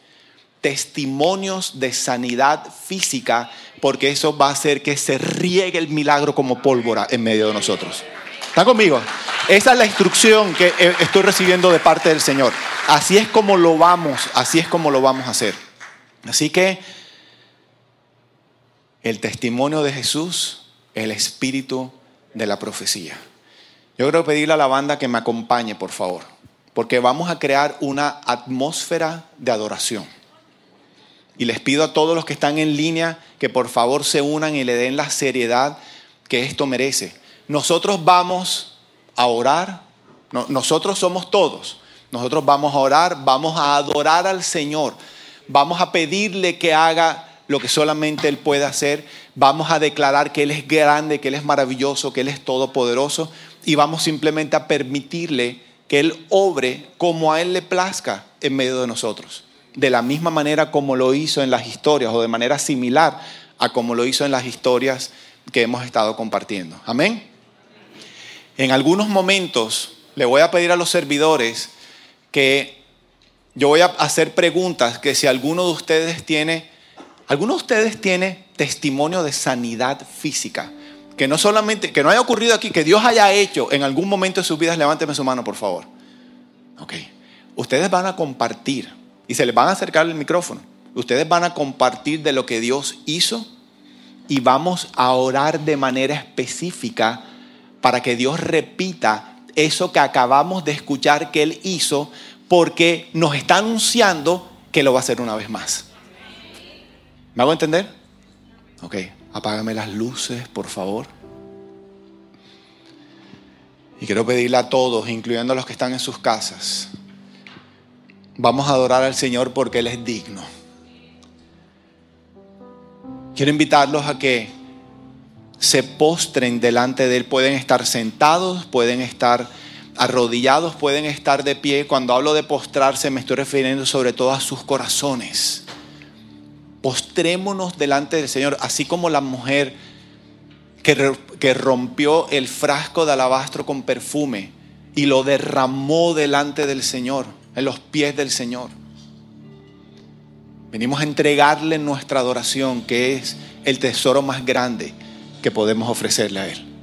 testimonios de sanidad física porque eso va a hacer que se riegue el milagro como pólvora en medio de nosotros. ¿Están conmigo? Esa es la instrucción que eh, estoy recibiendo de parte del Señor. Así es como lo vamos, así es como lo vamos a hacer. Así que el testimonio de Jesús, el espíritu de la profecía. Yo quiero pedirle a la banda que me acompañe, por favor, porque vamos a crear una atmósfera de adoración. Y les pido a todos los que están en línea que por favor se unan y le den la seriedad que esto merece. Nosotros vamos a orar, nosotros somos todos. Nosotros vamos a orar, vamos a adorar al Señor, vamos a pedirle que haga lo que solamente Él puede hacer, vamos a declarar que Él es grande, que Él es maravilloso, que Él es todopoderoso y vamos simplemente a permitirle que Él obre como a Él le plazca en medio de nosotros de la misma manera como lo hizo en las historias o de manera similar a como lo hizo en las historias que hemos estado compartiendo. Amén. En algunos momentos le voy a pedir a los servidores que yo voy a hacer preguntas que si alguno de ustedes tiene, alguno de ustedes tiene testimonio de sanidad física, que no solamente, que no haya ocurrido aquí, que Dios haya hecho en algún momento de sus vidas, levánteme su mano, por favor. Ok. Ustedes van a compartir y se les van a acercar el micrófono. Ustedes van a compartir de lo que Dios hizo y vamos a orar de manera específica para que Dios repita eso que acabamos de escuchar que Él hizo porque nos está anunciando que lo va a hacer una vez más. ¿Me hago entender? Ok, apágame las luces, por favor. Y quiero pedirle a todos, incluyendo a los que están en sus casas, Vamos a adorar al Señor porque Él es digno. Quiero invitarlos a que se postren delante de Él. Pueden estar sentados, pueden estar arrodillados, pueden estar de pie. Cuando hablo de postrarse me estoy refiriendo sobre todo a sus corazones. Postrémonos delante del Señor, así como la mujer que, que rompió el frasco de alabastro con perfume y lo derramó delante del Señor, en los pies del Señor. Venimos a entregarle nuestra adoración, que es el tesoro más grande que podemos ofrecerle a Él.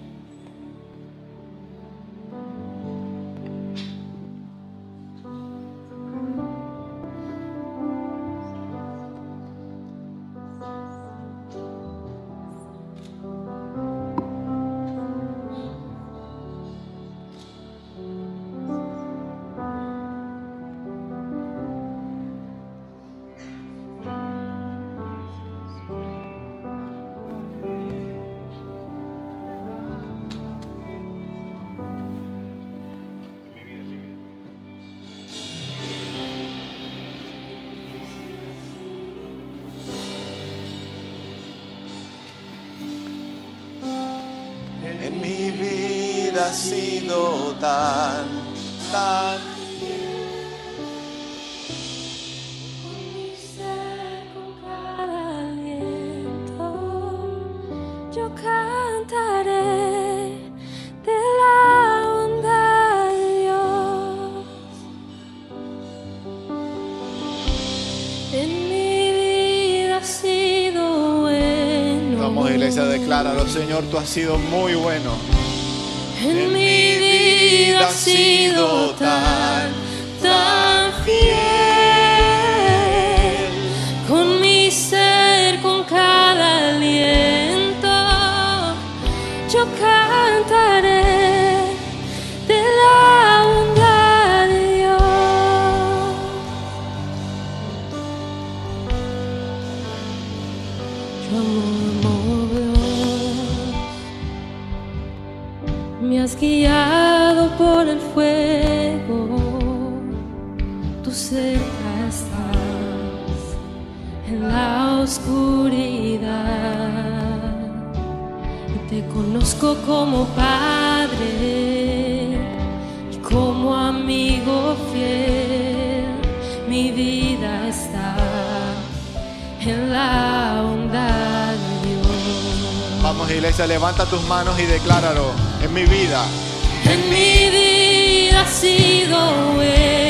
Ha sido tan, tan Mi ser con cada aliento, yo cantaré de la bondad de Dios. En mi vida ha sido bueno. Vamos, iglesia, decláralo, Señor, tú has sido muy bueno. En mi vida ha sido tan, como padre y como amigo fiel. Mi vida está en la bondad de Dios. Vamos, iglesia, levanta tus manos y decláralo. En mi vida, En mi vida ha sido bueno.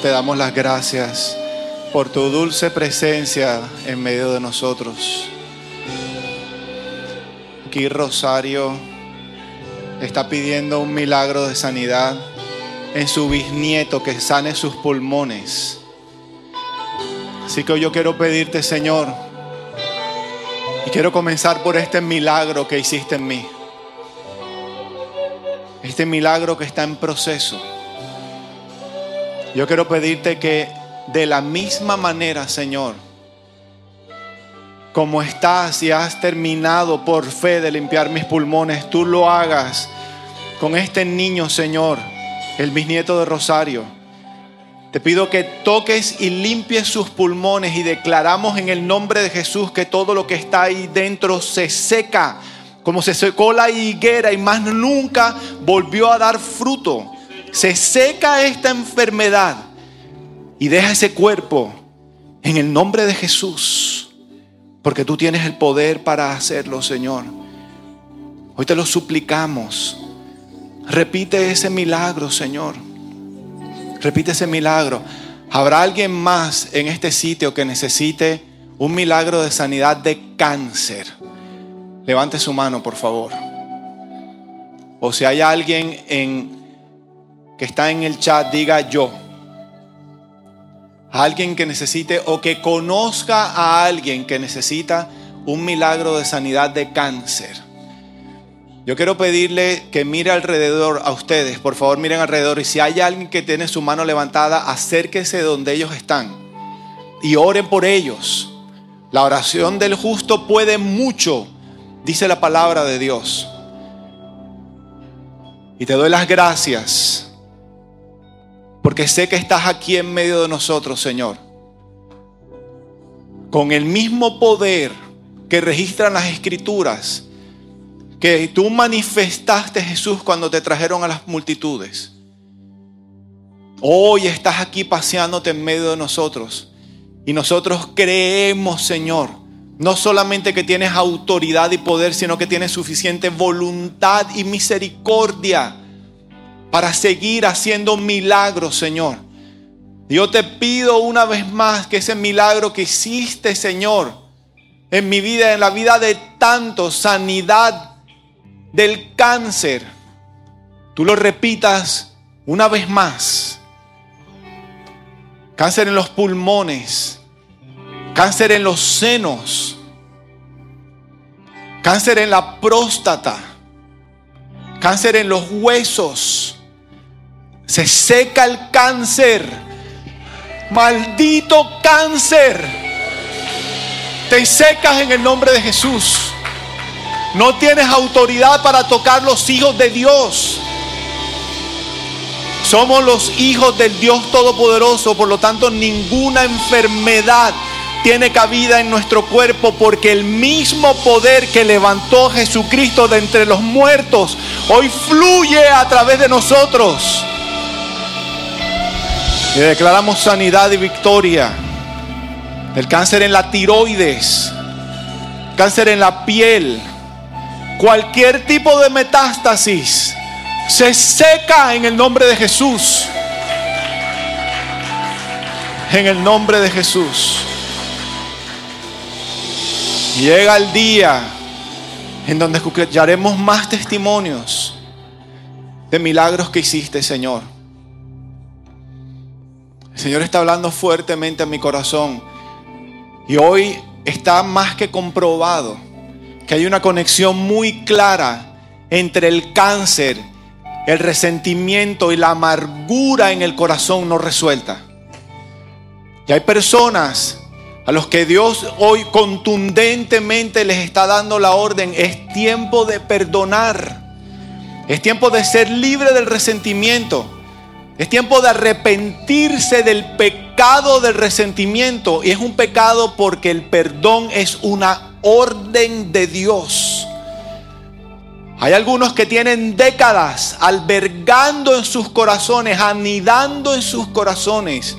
Te damos las gracias por tu dulce presencia en medio de nosotros. Aquí Rosario está pidiendo un milagro de sanidad en su bisnieto que sane sus pulmones. Así que yo quiero pedirte, Señor, y quiero comenzar por este milagro que hiciste en mí. Este milagro que está en proceso. Yo quiero pedirte que de la misma manera, Señor, como estás y has terminado por fe de limpiar mis pulmones, tú lo hagas con este niño, Señor, el bisnieto de Rosario. Te pido que toques y limpies sus pulmones y declaramos en el nombre de Jesús que todo lo que está ahí dentro se seca, como se secó la higuera y más nunca volvió a dar fruto. Se seca esta enfermedad y deja ese cuerpo en el nombre de Jesús, porque tú tienes el poder para hacerlo, Señor. Hoy te lo suplicamos. Repite ese milagro, Señor. Repite ese milagro. ¿Habrá alguien más en este sitio que necesite un milagro de sanidad de cáncer? Levante su mano, por favor. O si hay alguien en, que está en el chat, diga yo. Alguien que necesite o que conozca a alguien que necesita un milagro de sanidad de cáncer. Yo quiero pedirle que mire alrededor a ustedes, por favor miren alrededor y si hay alguien que tiene su mano levantada, acérquese donde ellos están y oren por ellos. La oración del justo puede mucho, dice la palabra de Dios. Y te doy las gracias porque sé que estás aquí en medio de nosotros, Señor. Con el mismo poder que registran las escrituras, que tú manifestaste, Jesús, cuando te trajeron a las multitudes. Hoy estás aquí paseándote en medio de nosotros. Y nosotros creemos, Señor, no solamente que tienes autoridad y poder, sino que tienes suficiente voluntad y misericordia para seguir haciendo milagros, Señor. Yo te pido una vez más que ese milagro que hiciste, Señor, en mi vida, en la vida de tantos, sanidad del cáncer, tú lo repitas una vez más. Cáncer en los pulmones, cáncer en los senos, cáncer en la próstata, cáncer en los huesos se seca el cáncer. Maldito cáncer. Te secas en el nombre de Jesús. No tienes autoridad para tocar los hijos de Dios. Somos los hijos del Dios Todopoderoso, por lo tanto ninguna enfermedad tiene cabida en nuestro cuerpo porque el mismo poder que levantó Jesucristo de entre los muertos hoy fluye a través de nosotros. Y declaramos sanidad y victoria del cáncer en la tiroides, cáncer en la piel, cualquier tipo de metástasis se seca en el nombre de Jesús. En el nombre de Jesús. Llega el día en donde escucharemos más testimonios de milagros que hiciste, Señor. Señor está hablando fuertemente a mi corazón. Y hoy está más que comprobado que hay una conexión muy clara entre el cáncer, el resentimiento y la amargura en el corazón no resuelta. Y hay personas a los que Dios hoy contundentemente les está dando la orden, es tiempo de perdonar. Es tiempo de ser libre del resentimiento. Es tiempo de arrepentirse del pecado del resentimiento. Y es un pecado porque el perdón es una orden de Dios. Hay algunos que tienen décadas albergando en sus corazones, anidando en sus corazones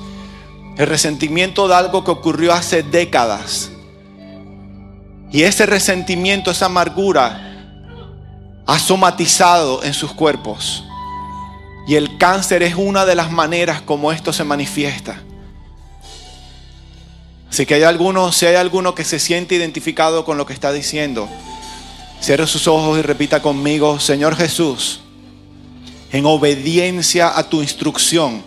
el resentimiento de algo que ocurrió hace décadas. Y ese resentimiento, esa amargura, ha somatizado en sus cuerpos. Y el cáncer es una de las maneras como esto se manifiesta. Así que hay alguno, si hay alguno que se siente identificado con lo que está diciendo, Cierre sus ojos y repita conmigo, Señor Jesús, en obediencia a tu instrucción,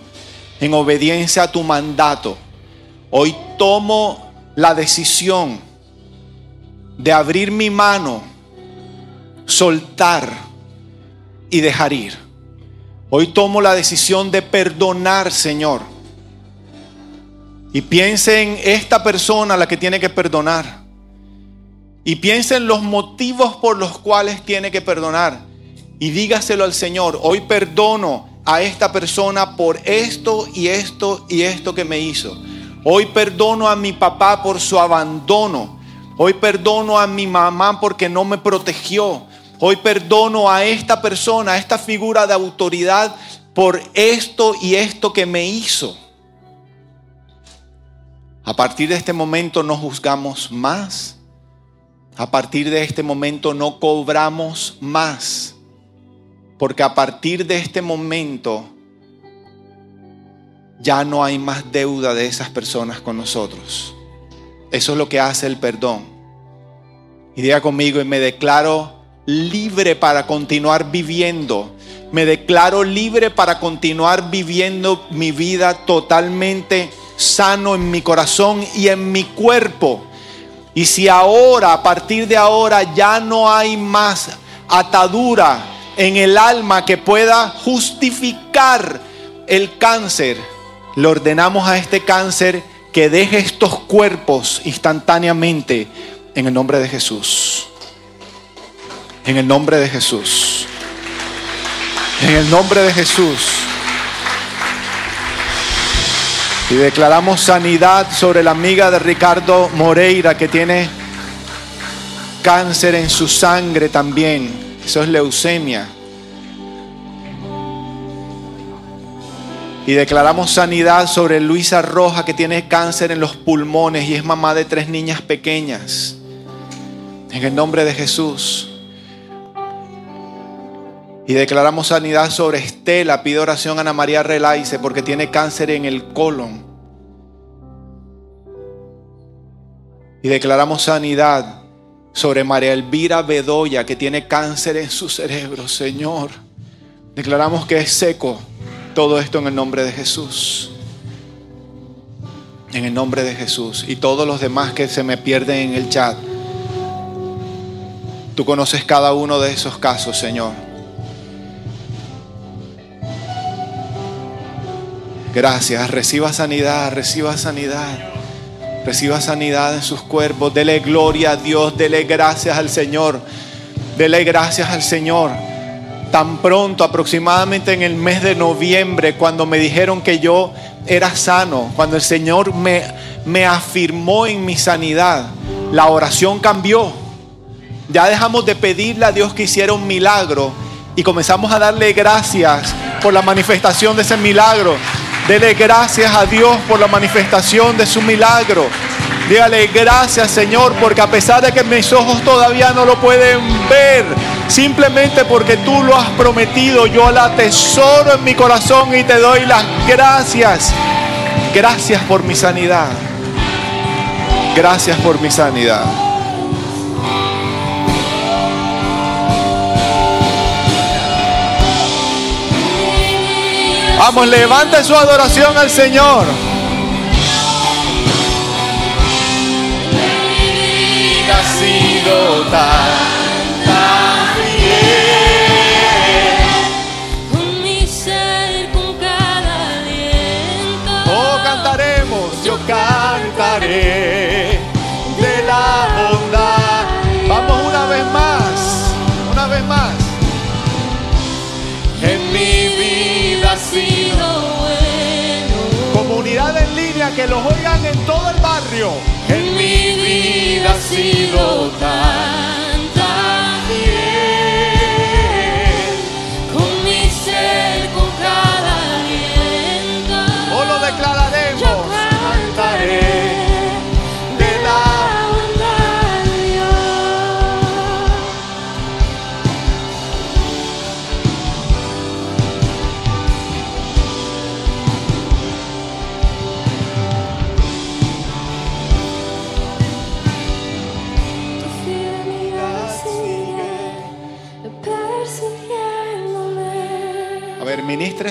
en obediencia a tu mandato, hoy tomo la decisión de abrir mi mano, soltar y dejar ir. Hoy tomo la decisión de perdonar, Señor. Y piense en esta persona la que tiene que perdonar. Y piense en los motivos por los cuales tiene que perdonar. Y dígaselo al Señor, hoy perdono a esta persona por esto y esto y esto que me hizo. Hoy perdono a mi papá por su abandono. Hoy perdono a mi mamá porque no me protegió. Hoy perdono a esta persona, a esta figura de autoridad por esto y esto que me hizo. A partir de este momento no juzgamos más. A partir de este momento no cobramos más. Porque a partir de este momento ya no hay más deuda de esas personas con nosotros. Eso es lo que hace el perdón. Y diga conmigo, y me declaro libre para continuar viviendo. Me declaro libre para continuar viviendo mi vida totalmente sano en mi corazón y en mi cuerpo. Y si ahora, a partir de ahora, ya no hay más atadura en el alma que pueda justificar el cáncer, le ordenamos a este cáncer que deje estos cuerpos instantáneamente en el nombre de Jesús. En el nombre de Jesús. En el nombre de Jesús. Y declaramos sanidad sobre la amiga de Ricardo Moreira que tiene cáncer en su sangre también. Eso es leucemia. Y declaramos sanidad sobre Luisa Roja que tiene cáncer en los pulmones y es mamá de tres niñas pequeñas. En el nombre de Jesús. Y declaramos sanidad sobre Estela. Pido oración Ana María Relaice porque tiene cáncer en el colon. Y declaramos sanidad sobre María Elvira Bedoya que tiene cáncer en su cerebro, Señor. Declaramos que es seco todo esto en el nombre de Jesús. En el nombre de Jesús. Y todos los demás que se me pierden en el chat. Tú conoces cada uno de esos casos, Señor. Gracias. Reciba sanidad, reciba sanidad. Reciba sanidad en sus cuerpos. Dele gloria a Dios. Dele gracias al Señor. Dele gracias al Señor. Tan pronto, aproximadamente en el mes de noviembre, cuando me dijeron que yo era sano, cuando el Señor me, me afirmó en mi sanidad, la oración cambió. Ya dejamos de pedirle a Dios que hiciera un milagro y comenzamos a darle gracias por la manifestación de ese milagro. Dele gracias a Dios por la manifestación de su milagro. Dígale gracias Señor porque a pesar de que mis ojos todavía no lo pueden ver, simplemente porque tú lo has prometido, yo la atesoro en mi corazón y te doy las gracias. Gracias por mi sanidad. Gracias por mi sanidad. Vamos, levante su adoración al Señor. En mi vida ha sido tan,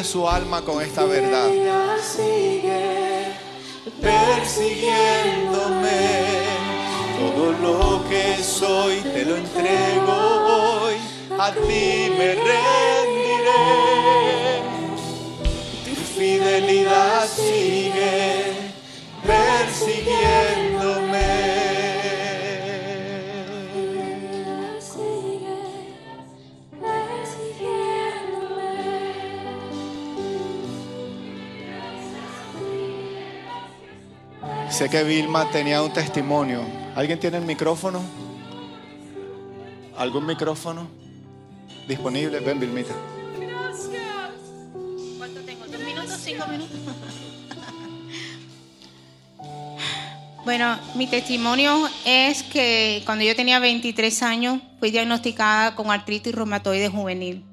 Su alma con esta verdad. Sigue persiguiéndome. Todo lo que soy te lo entrego hoy. A ti me rendiré. Tu fidelidad sigue Sé que Vilma tenía un testimonio. ¿Alguien tiene el micrófono? ¿Algún micrófono disponible? Ven, Vilmita. ¿Cuánto tengo? ¿Dos minutos? ¿Cinco minutos? Bueno, mi testimonio es que cuando yo tenía 23 años fui diagnosticada con artritis reumatoide juvenil.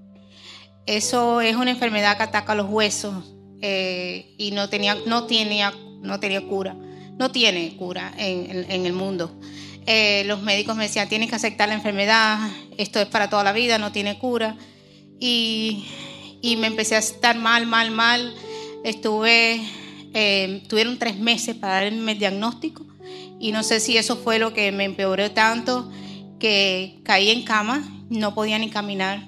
Eso es una enfermedad que ataca los huesos eh, y no tenía, no, tenía, no tenía cura. No tiene cura en, el mundo. Eh, los médicos me decían, tienes que aceptar la enfermedad, esto es para toda la vida, no tiene cura. Y, y me empecé a estar mal, mal, mal. Estuve, eh, tuvieron tres meses para darme el diagnóstico y no sé si eso fue lo que me empeoró tanto que caí en cama, no podía ni caminar,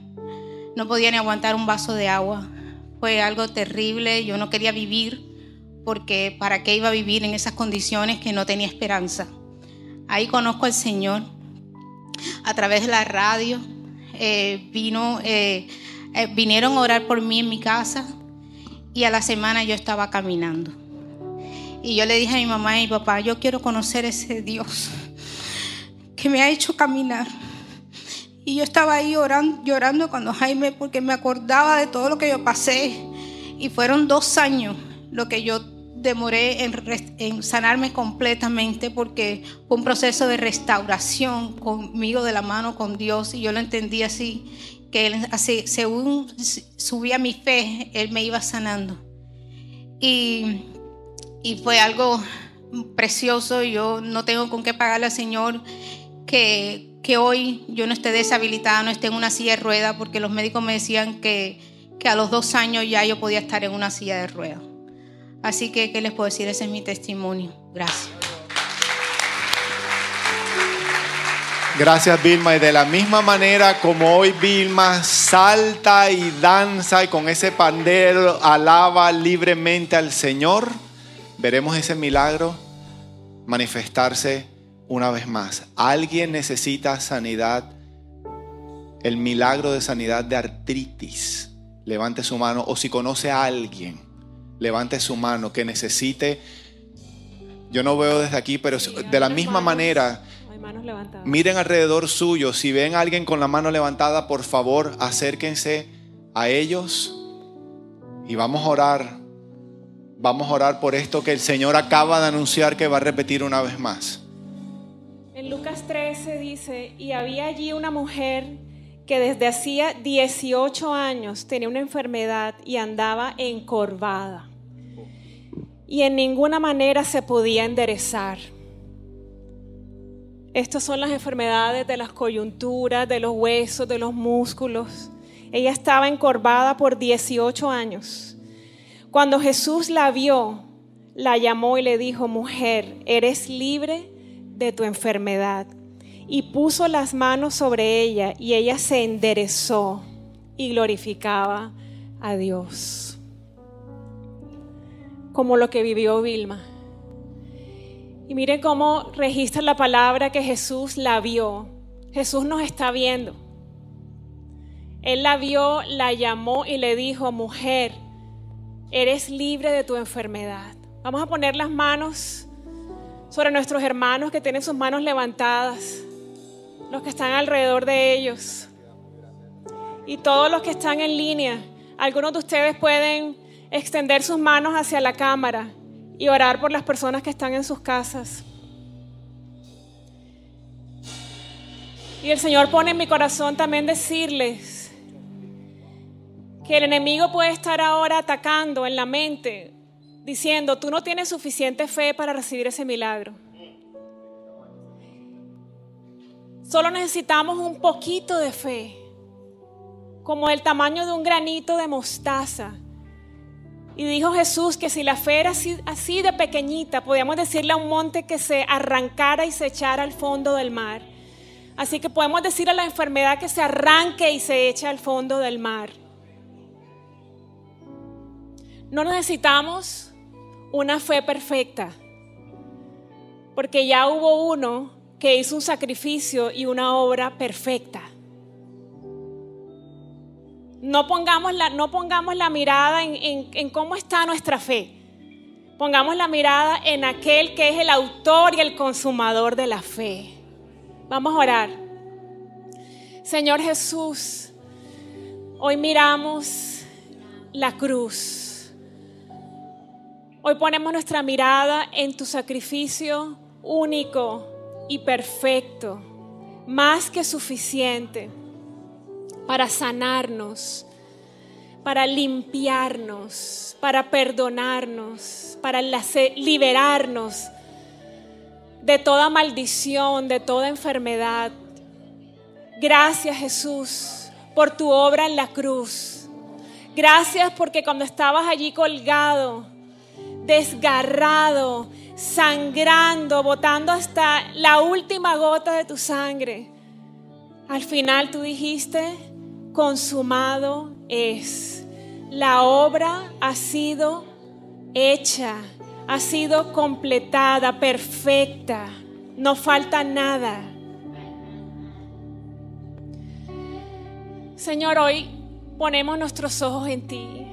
no podía ni aguantar un vaso de agua. Fue algo terrible, yo no quería vivir porque para qué iba a vivir en esas condiciones que no tenía esperanza. Ahí conozco al Señor a través de la radio. eh, vino, eh, eh, vinieron a orar por mí en mi casa y a la semana yo estaba caminando. Y yo le dije a mi mamá y mi papá, yo quiero conocer ese Dios que me ha hecho caminar. Y yo estaba ahí orando, llorando cuando Jaime, porque me acordaba de todo lo que yo pasé. Y fueron dos años lo que yo demoré en, sanarme completamente, porque fue un proceso de restauración conmigo de la mano con Dios. Y yo lo entendí así, que así, según subía mi fe, Él me iba sanando. Y, y fue algo precioso. Yo no tengo con qué pagarle al Señor que, que hoy yo no esté deshabilitada, no esté en una silla de ruedas, porque los médicos me decían que, que a los dos años ya yo podía estar en una silla de ruedas. Así que, ¿qué les puedo decir? Ese es mi testimonio. Gracias. Gracias Vilma. Y de la misma manera como hoy Vilma salta y danza y con ese pandero alaba libremente al Señor, veremos ese milagro manifestarse una vez más. Alguien necesita sanidad, el milagro de sanidad de artritis. Levante su mano o si conoce a alguien, levante su mano que necesite. Yo no veo desde aquí, pero de la misma manera... Miren alrededor suyo. Si ven a alguien con la mano levantada, por favor, acérquense a ellos y vamos a orar. Vamos a orar por esto que el Señor acaba de anunciar que va a repetir una vez más. En Lucas 13 dice, y había allí una mujer que desde hacía 18 años tenía una enfermedad y andaba encorvada. Y en ninguna manera se podía enderezar. Estas son las enfermedades de las coyunturas, de los huesos, de los músculos. Ella estaba encorvada por 18 años. Cuando Jesús la vio, la llamó y le dijo, mujer, eres libre de tu enfermedad. Y puso las manos sobre ella y ella se enderezó y glorificaba a Dios. Como lo que vivió Vilma. Y miren cómo registra la palabra que Jesús la vio. Jesús nos está viendo. Él la vio, la llamó y le dijo, mujer, eres libre de tu enfermedad. Vamos a poner las manos sobre nuestros hermanos que tienen sus manos levantadas, los que están alrededor de ellos y todos los que están en línea. Algunos de ustedes pueden extender sus manos hacia la cámara y orar por las personas que están en sus casas. Y el Señor pone en mi corazón también decirles que el enemigo puede estar ahora atacando en la mente, diciendo, tú no tienes suficiente fe para recibir ese milagro. Solo necesitamos un poquito de fe, como el tamaño de un granito de mostaza, Y dijo Jesús que si la fe era así, así de pequeñita, podíamos decirle a un monte que se arrancara y se echara al fondo del mar. Así que podemos decir a la enfermedad que se arranque y se eche al fondo del mar. No necesitamos una fe perfecta, porque ya hubo uno que hizo un sacrificio y una obra perfecta. No pongamos la, no pongamos la mirada en, en- en cómo está nuestra fe. Pongamos la mirada en aquel que es el autor y el consumador de la fe. Vamos a orar. Señor Jesús, hoy miramos la cruz. Hoy ponemos nuestra mirada en tu sacrificio único y perfecto, más que suficiente para sanarnos, para limpiarnos, para perdonarnos, para liberarnos de toda maldición, de toda enfermedad. Gracias Jesús por tu obra en la cruz. Gracias porque cuando estabas allí colgado, desgarrado, sangrando, botando hasta la última gota de tu sangre, al final tú dijiste, consumado es. La obra ha sido hecha, ha sido completada, perfecta. No falta nada. Señor, hoy ponemos nuestros ojos en ti,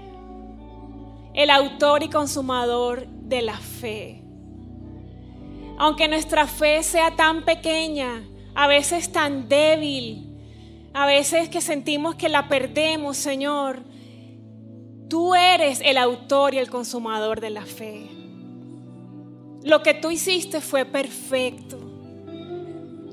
el autor y consumador de la fe. Aunque nuestra fe sea tan pequeña, a veces tan débil, a veces que sentimos que la perdemos, Señor, tú eres el autor y el consumador de la fe. Lo que tú hiciste fue perfecto.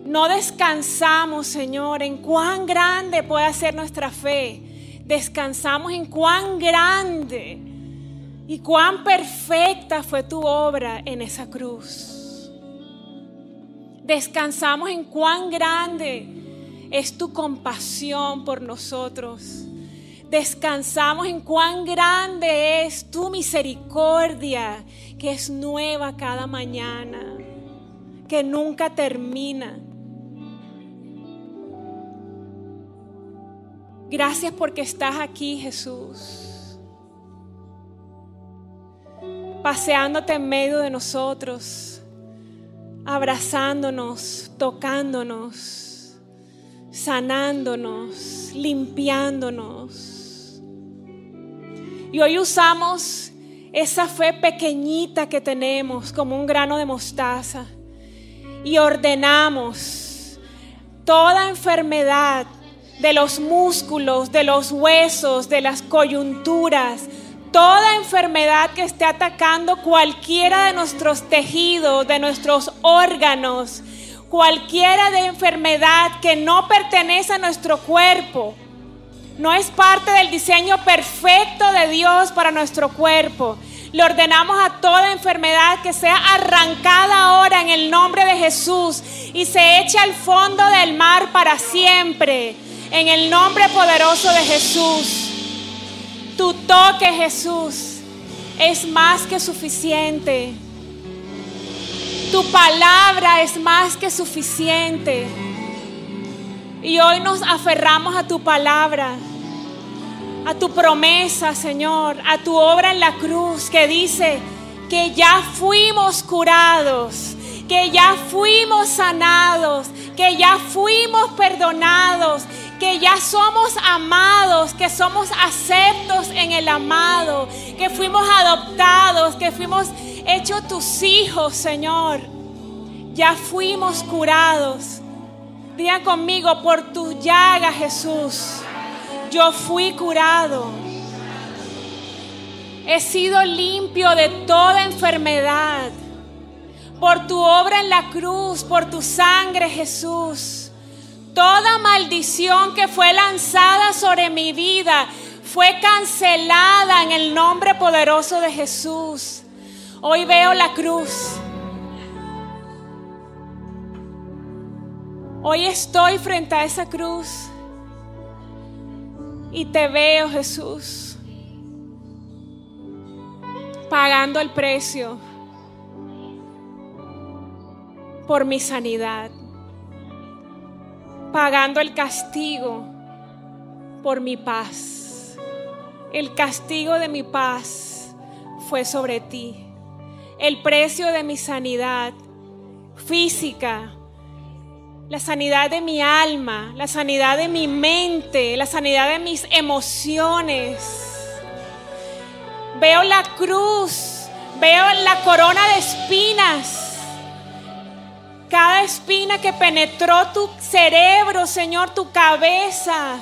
No descansamos, Señor, en cuán grande puede ser nuestra fe. Descansamos en cuán grande y cuán perfecta fue tu obra en esa cruz. Descansamos en cuán grande es tu compasión por nosotros. Descansamos en cuán grande es tu misericordia, que es nueva cada mañana, que nunca termina. Gracias porque estás aquí, Jesús. Paseándote en medio de nosotros, abrazándonos, tocándonos, sanándonos, limpiándonos. Y hoy usamos esa fe pequeñita que tenemos como un grano de mostaza y ordenamos toda enfermedad de los músculos, de los huesos, de las coyunturas, toda enfermedad que esté atacando cualquiera de nuestros tejidos, de nuestros órganos, cualquiera de enfermedad que no pertenece a nuestro cuerpo, no es parte del diseño perfecto de Dios para nuestro cuerpo. Le ordenamos a toda enfermedad que sea arrancada ahora en el nombre de Jesús y se eche al fondo del mar para siempre. En el nombre poderoso de Jesús. Tu toque, Jesús, es más que suficiente. Tu palabra es más que suficiente. Y hoy nos aferramos a tu palabra, a tu promesa, Señor, a tu obra en la cruz que dice que ya fuimos curados, que ya fuimos sanados, que ya fuimos perdonados, que ya somos amados, que somos aceptos en el amado, que fuimos adoptados, que fuimos hechos tus hijos, Señor. Ya fuimos curados. Digan conmigo, por tu llaga, Jesús, yo fui curado. He sido limpio de toda enfermedad. Por tu obra en la cruz, por tu sangre, Jesús. Toda maldición que fue lanzada sobre mi vida fue cancelada en el nombre poderoso de Jesús. Hoy veo la cruz. Hoy estoy frente a esa cruz y te veo, Jesús. pagando el precio por mi sanidad, pagando el castigo por mi paz. El castigo de mi paz fue sobre ti. El precio de mi sanidad física, la sanidad de mi alma, la sanidad de mi mente, la sanidad de mis emociones. Veo la cruz, veo la corona de espinas. Cada espina que penetró tu cerebro, Señor, tu cabeza,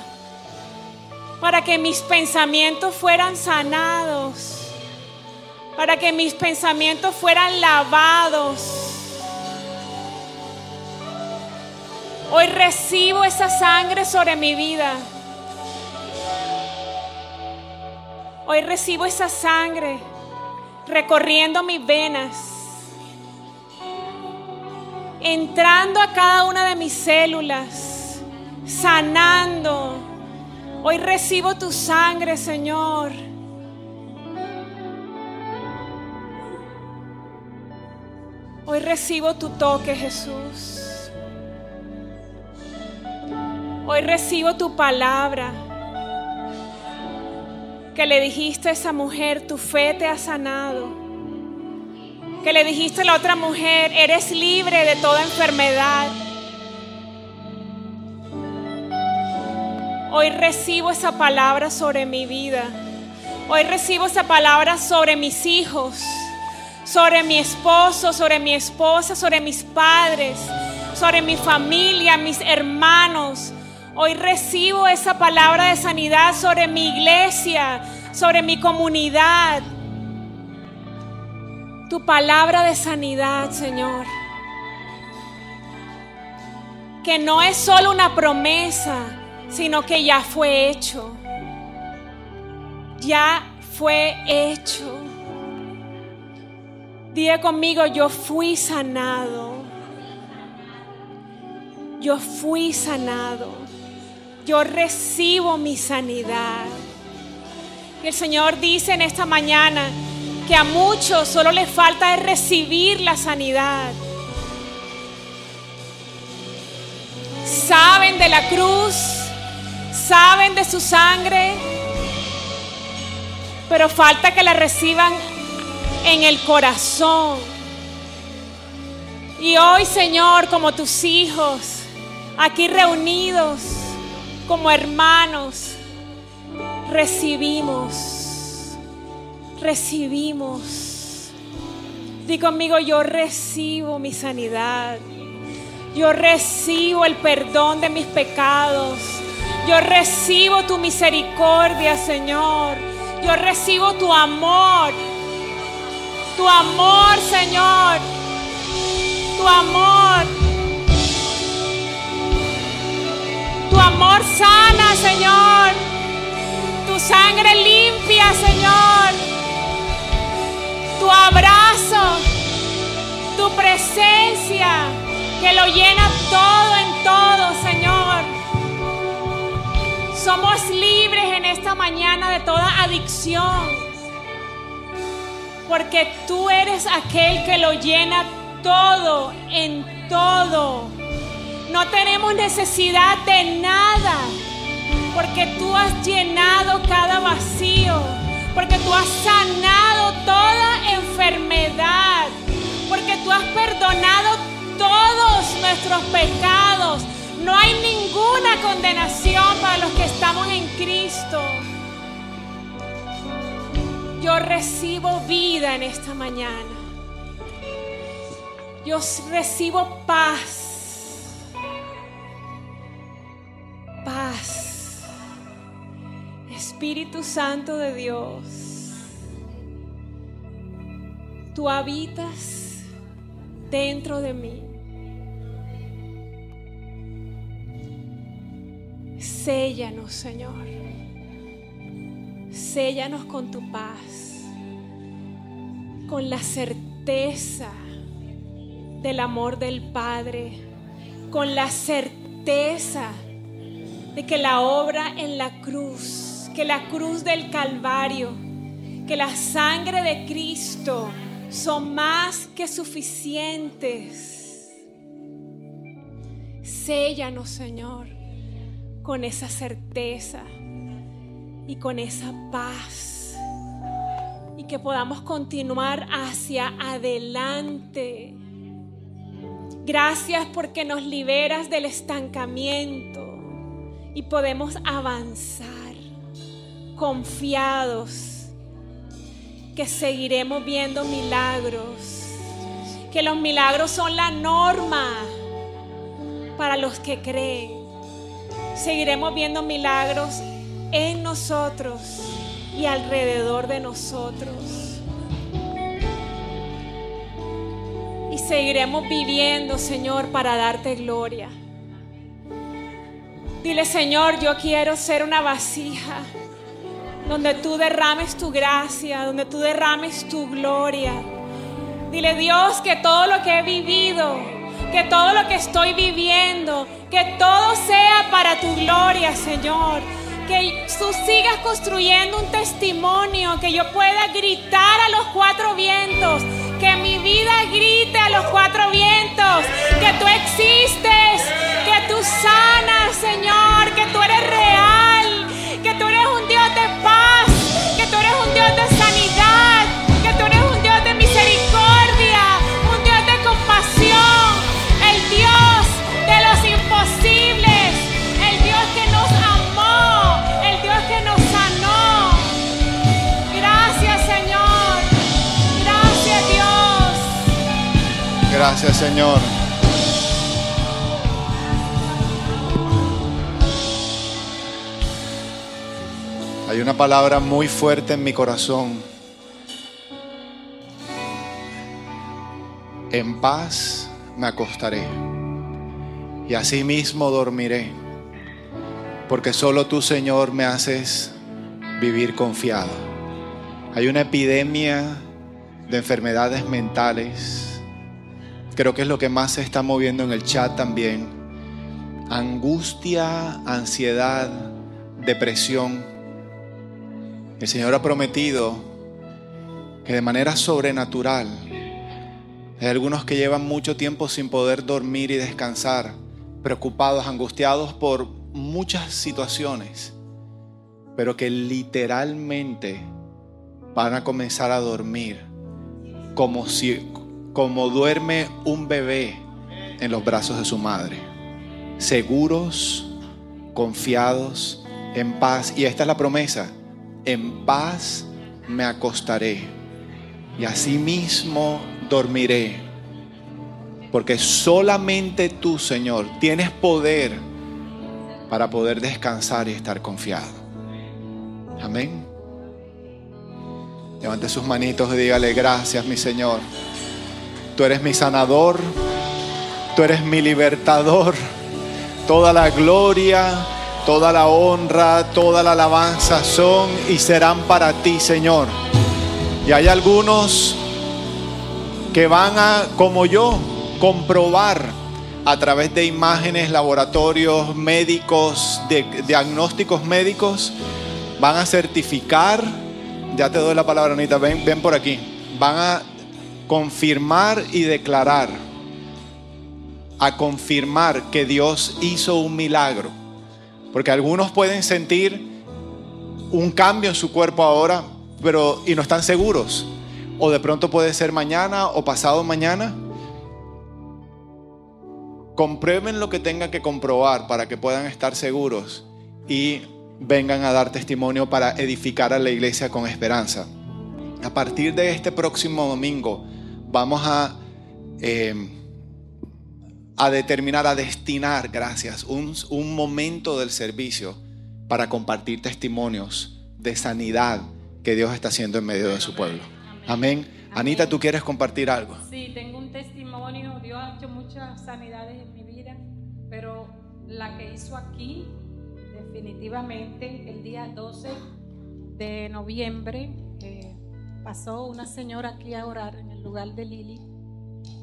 para que mis pensamientos fueran sanados para que mis pensamientos fueran lavados. Hoy recibo esa sangre sobre mi vida. Hoy recibo esa sangre recorriendo mis venas, entrando a cada una de mis células, sanando. Hoy recibo tu sangre, Señor. Hoy recibo tu toque, Jesús. Hoy recibo tu palabra. Que le dijiste a esa mujer, tu fe te ha sanado. Que le dijiste a la otra mujer, eres libre de toda enfermedad. Hoy recibo esa palabra sobre mi vida. Hoy recibo esa palabra sobre mis hijos sobre mi esposo, sobre mi esposa, sobre mis padres, sobre mi familia, mis hermanos. Hoy recibo esa palabra de sanidad sobre mi iglesia, sobre mi comunidad. Tu palabra de sanidad, Señor. Que no es solo una promesa, sino que ya fue hecho. Ya fue hecho. Diga conmigo, yo fui sanado. Yo fui sanado. Yo recibo mi sanidad. Y el Señor dice en esta mañana que a muchos solo les falta es recibir la sanidad. Saben de la cruz, saben de su sangre, pero falta que la reciban en el corazón. Y hoy, Señor, como tus hijos, aquí reunidos como hermanos, recibimos, recibimos. Di conmigo, yo recibo mi sanidad. Yo recibo el perdón de mis pecados. Yo recibo tu misericordia, Señor. Yo recibo tu amor tu amor, Señor. Tu amor. Tu amor sana, Señor. Tu sangre limpia, Señor. Tu abrazo. Tu presencia que lo llena todo en todo, Señor. Somos libres en esta mañana de toda adicción porque tú eres aquel que lo llena todo, en todo. No tenemos necesidad de nada, porque tú has llenado cada vacío, porque tú has sanado toda enfermedad, porque tú has perdonado todos nuestros pecados. No hay ninguna condenación para los que estamos en Cristo. Yo recibo vida en esta mañana. Yo recibo paz. Paz. Espíritu Santo de Dios. Tú habitas dentro de mí. Séllanos, Señor. Séllanos con tu paz, con la certeza del amor del Padre, con la certeza de que la obra en la cruz, que la cruz del Calvario, que la sangre de Cristo son más que suficientes. Séllanos, Señor, con esa certeza y con esa paz. Y que podamos continuar hacia adelante. Gracias porque nos liberas del estancamiento y podemos avanzar confiados que seguiremos viendo milagros, que los milagros son la norma para los que creen. Seguiremos viendo milagros en nosotros y alrededor de nosotros. Y seguiremos viviendo, Señor, para darte gloria. Dile, Señor, yo quiero ser una vasija donde tú derrames tu gracia, donde tú derrames tu gloria. Dile, Dios, que todo lo que he vivido, que todo lo que estoy viviendo, que todo sea para tu gloria, Señor. Que tú sigas construyendo un testimonio, que yo pueda gritar a los cuatro vientos, que mi vida grite a los cuatro vientos, que tú existes, que tú sanas, Señor, que tú eres real, que tú eres un Dios Dios de sanidad, que tú eres un Dios de misericordia, un Dios de compasión, el Dios de los imposibles, el Dios que nos amó, el Dios que nos sanó. Gracias Señor, gracias Dios. Gracias, Señor. Hay una palabra muy fuerte en mi corazón. En paz me acostaré y asimismo dormiré, porque solo tú, Señor, me haces vivir confiado. Hay una epidemia de enfermedades mentales. Creo que es lo que más se está moviendo en el chat también. Angustia, ansiedad, depresión. El Señor ha prometido que de manera sobrenatural hay algunos que llevan mucho tiempo sin poder dormir y descansar, preocupados, angustiados por muchas situaciones, pero que literalmente van a comenzar a dormir como si como duerme un bebé en los brazos de su madre, seguros, confiados, en paz. Y esta es la promesa, en paz me acostaré y asimismo dormiré. Porque solamente tú, Señor, tienes poder para poder descansar y estar confiado. Amén. Levante sus manitos y dígale gracias, mi Señor. Tú eres mi sanador, tú eres mi libertador. Toda la gloria, toda la honra, toda la alabanza son y serán para ti, Señor. Y hay algunos que van a, como yo, comprobar a través de imágenes, laboratorios médicos, diagnósticos médicos, van a certificar, ya te doy la palabra, Anita, ven, ven por aquí, van a confirmar y declarar, a confirmar que Dios hizo un milagro. Porque algunos pueden sentir un cambio en su cuerpo ahora, pero y no están seguros. O de pronto puede ser mañana o pasado mañana. Comprueben lo que tengan que comprobar para que puedan estar seguros y vengan a dar testimonio para edificar a la iglesia con esperanza. A partir de este próximo domingo vamos a, eh, a determinar, a destinar, gracias, un, un momento del servicio para compartir testimonios de sanidad que Dios está haciendo en medio de su pueblo. Amén. Anita, ¿tú quieres compartir algo? Sí, tengo un testimonio. Dios ha hecho muchas sanidades en mi vida, pero la que hizo aquí, definitivamente, el día 12 de noviembre, eh, pasó una señora aquí a orar en el lugar de Lili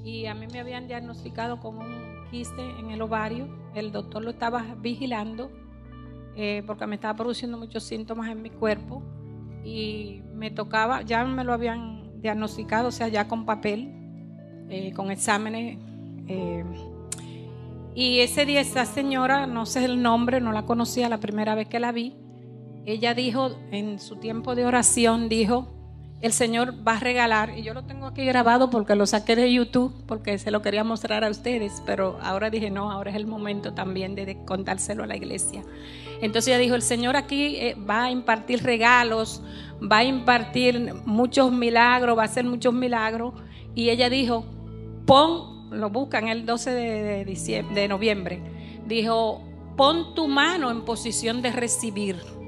y a mí me habían diagnosticado con un quiste en el ovario. El doctor lo estaba vigilando eh, porque me estaba produciendo muchos síntomas en mi cuerpo y me tocaba, ya me lo habían diagnosticado, o sea, ya con papel, eh, con exámenes. eh, y ese día esa señora, no sé el nombre, no la conocía la primera vez que la vi, ella dijo en su tiempo de oración, dijo, el Señor va a regalar, y yo lo tengo aquí grabado porque lo saqué de YouTube, porque se lo quería mostrar a ustedes, pero ahora dije, no, ahora es el momento también de, contárselo a la iglesia. Entonces ella dijo, el Señor aquí eh, va a impartir regalos, va a impartir muchos milagros, va a hacer muchos milagros. Y ella dijo, pon, lo buscan el 12 de, de diciembre, de noviembre, dijo, pon tu mano en posición de recibir.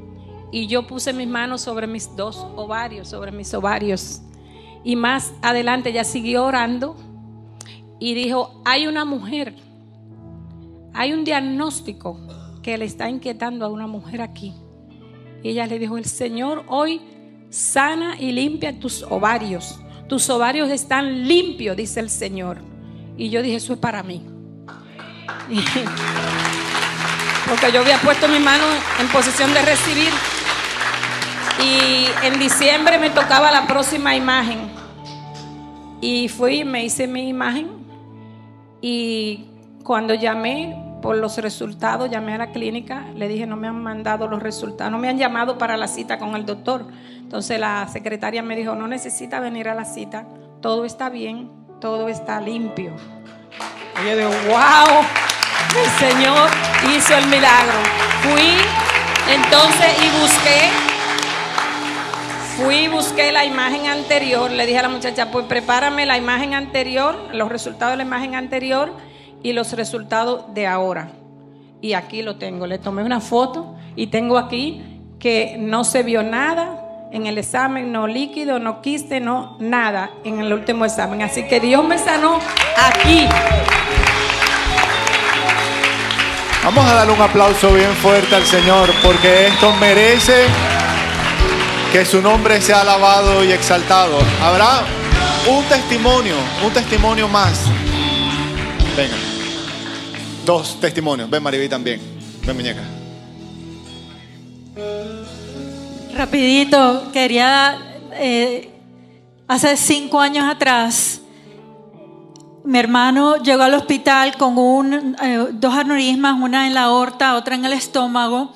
Y yo puse mis manos sobre mis dos ovarios, sobre mis ovarios. Y más adelante ella siguió orando y dijo, hay una mujer, hay un diagnóstico que le está inquietando a una mujer aquí. Y ella le dijo, el Señor hoy sana y limpia tus ovarios. Tus ovarios están limpios, dice el Señor. Y yo dije, eso es para mí. Porque yo había puesto mi mano en posición de recibir. Y en diciembre me tocaba la próxima imagen. Y fui, me hice mi imagen. Y cuando llamé por los resultados, llamé a la clínica, le dije, no me han mandado los resultados, no me han llamado para la cita con el doctor. Entonces la secretaria me dijo, no necesita venir a la cita, todo está bien, todo está limpio. Y yo digo, wow, el Señor hizo el milagro. Fui entonces y busqué Fui busqué la imagen anterior, le dije a la muchacha, pues prepárame la imagen anterior, los resultados de la imagen anterior y los resultados de ahora. Y aquí lo tengo, le tomé una foto y tengo aquí que no se vio nada en el examen, no líquido, no quiste, no nada en el último examen. Así que Dios me sanó aquí. Vamos a darle un aplauso bien fuerte al Señor porque esto merece que su nombre sea alabado y exaltado. Habrá un testimonio, un testimonio más. Venga. Dos testimonios. Ven, Mariví también. Ven, muñeca. Rapidito, quería, eh, hace cinco años atrás, mi hermano llegó al hospital con un, eh, dos aneurismas, una en la aorta, otra en el estómago,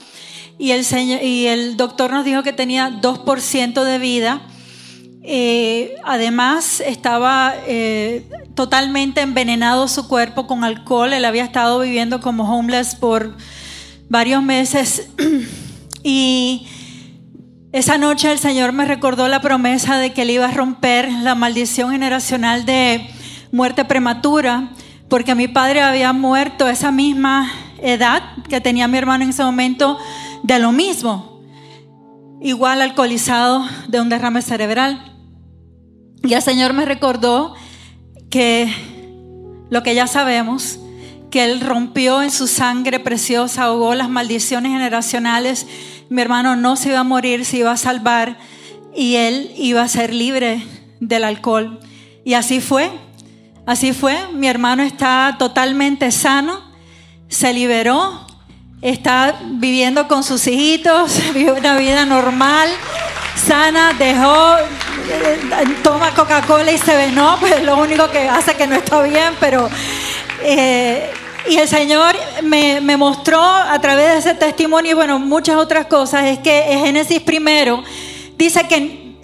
y el, señor, y el doctor nos dijo que tenía 2% de vida. Eh, además, estaba eh, totalmente envenenado su cuerpo con alcohol. Él había estado viviendo como homeless por varios meses. y esa noche el Señor me recordó la promesa de que Él iba a romper la maldición generacional de muerte prematura, porque mi padre había muerto a esa misma edad que tenía mi hermano en ese momento de lo mismo, igual alcoholizado de un derrame cerebral. Y el Señor me recordó que lo que ya sabemos, que Él rompió en su sangre preciosa, ahogó las maldiciones generacionales. Mi hermano no se iba a morir, se iba a salvar y Él iba a ser libre del alcohol. Y así fue, así fue. Mi hermano está totalmente sano, se liberó, está viviendo con sus hijitos, vive una vida normal, sana, dejó, eh, toma Coca-Cola y se ve, no, pues lo único que hace que no está bien, pero... eh, y el Señor me, me mostró a través de ese testimonio y bueno, muchas otras cosas, es que en Génesis primero dice que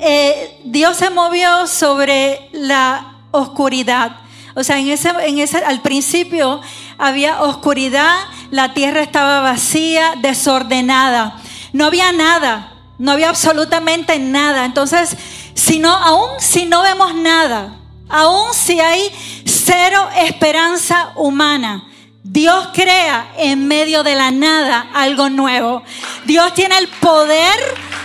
eh, Dios se movió sobre la oscuridad. O sea, en ese, en ese, al principio había oscuridad, la tierra estaba vacía, desordenada. No había nada, no había absolutamente nada. Entonces, si no, aún si no vemos nada, aún si hay cero esperanza humana, Dios crea en medio de la nada algo nuevo. Dios tiene el poder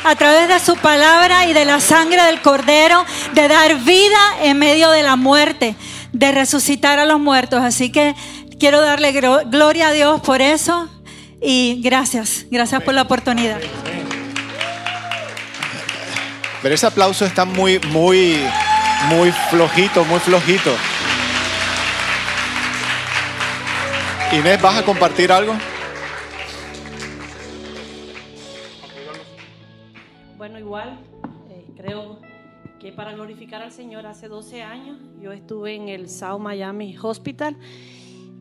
a través de su palabra y de la sangre del cordero de dar vida en medio de la muerte, de resucitar a los muertos. Así que quiero darle gloria a Dios por eso y gracias, gracias por la oportunidad. Pero ese aplauso está muy, muy, muy flojito, muy flojito. Inés, ¿vas a compartir algo? Bueno, igual, eh, creo que para glorificar al Señor hace 12 años yo estuve en el South Miami Hospital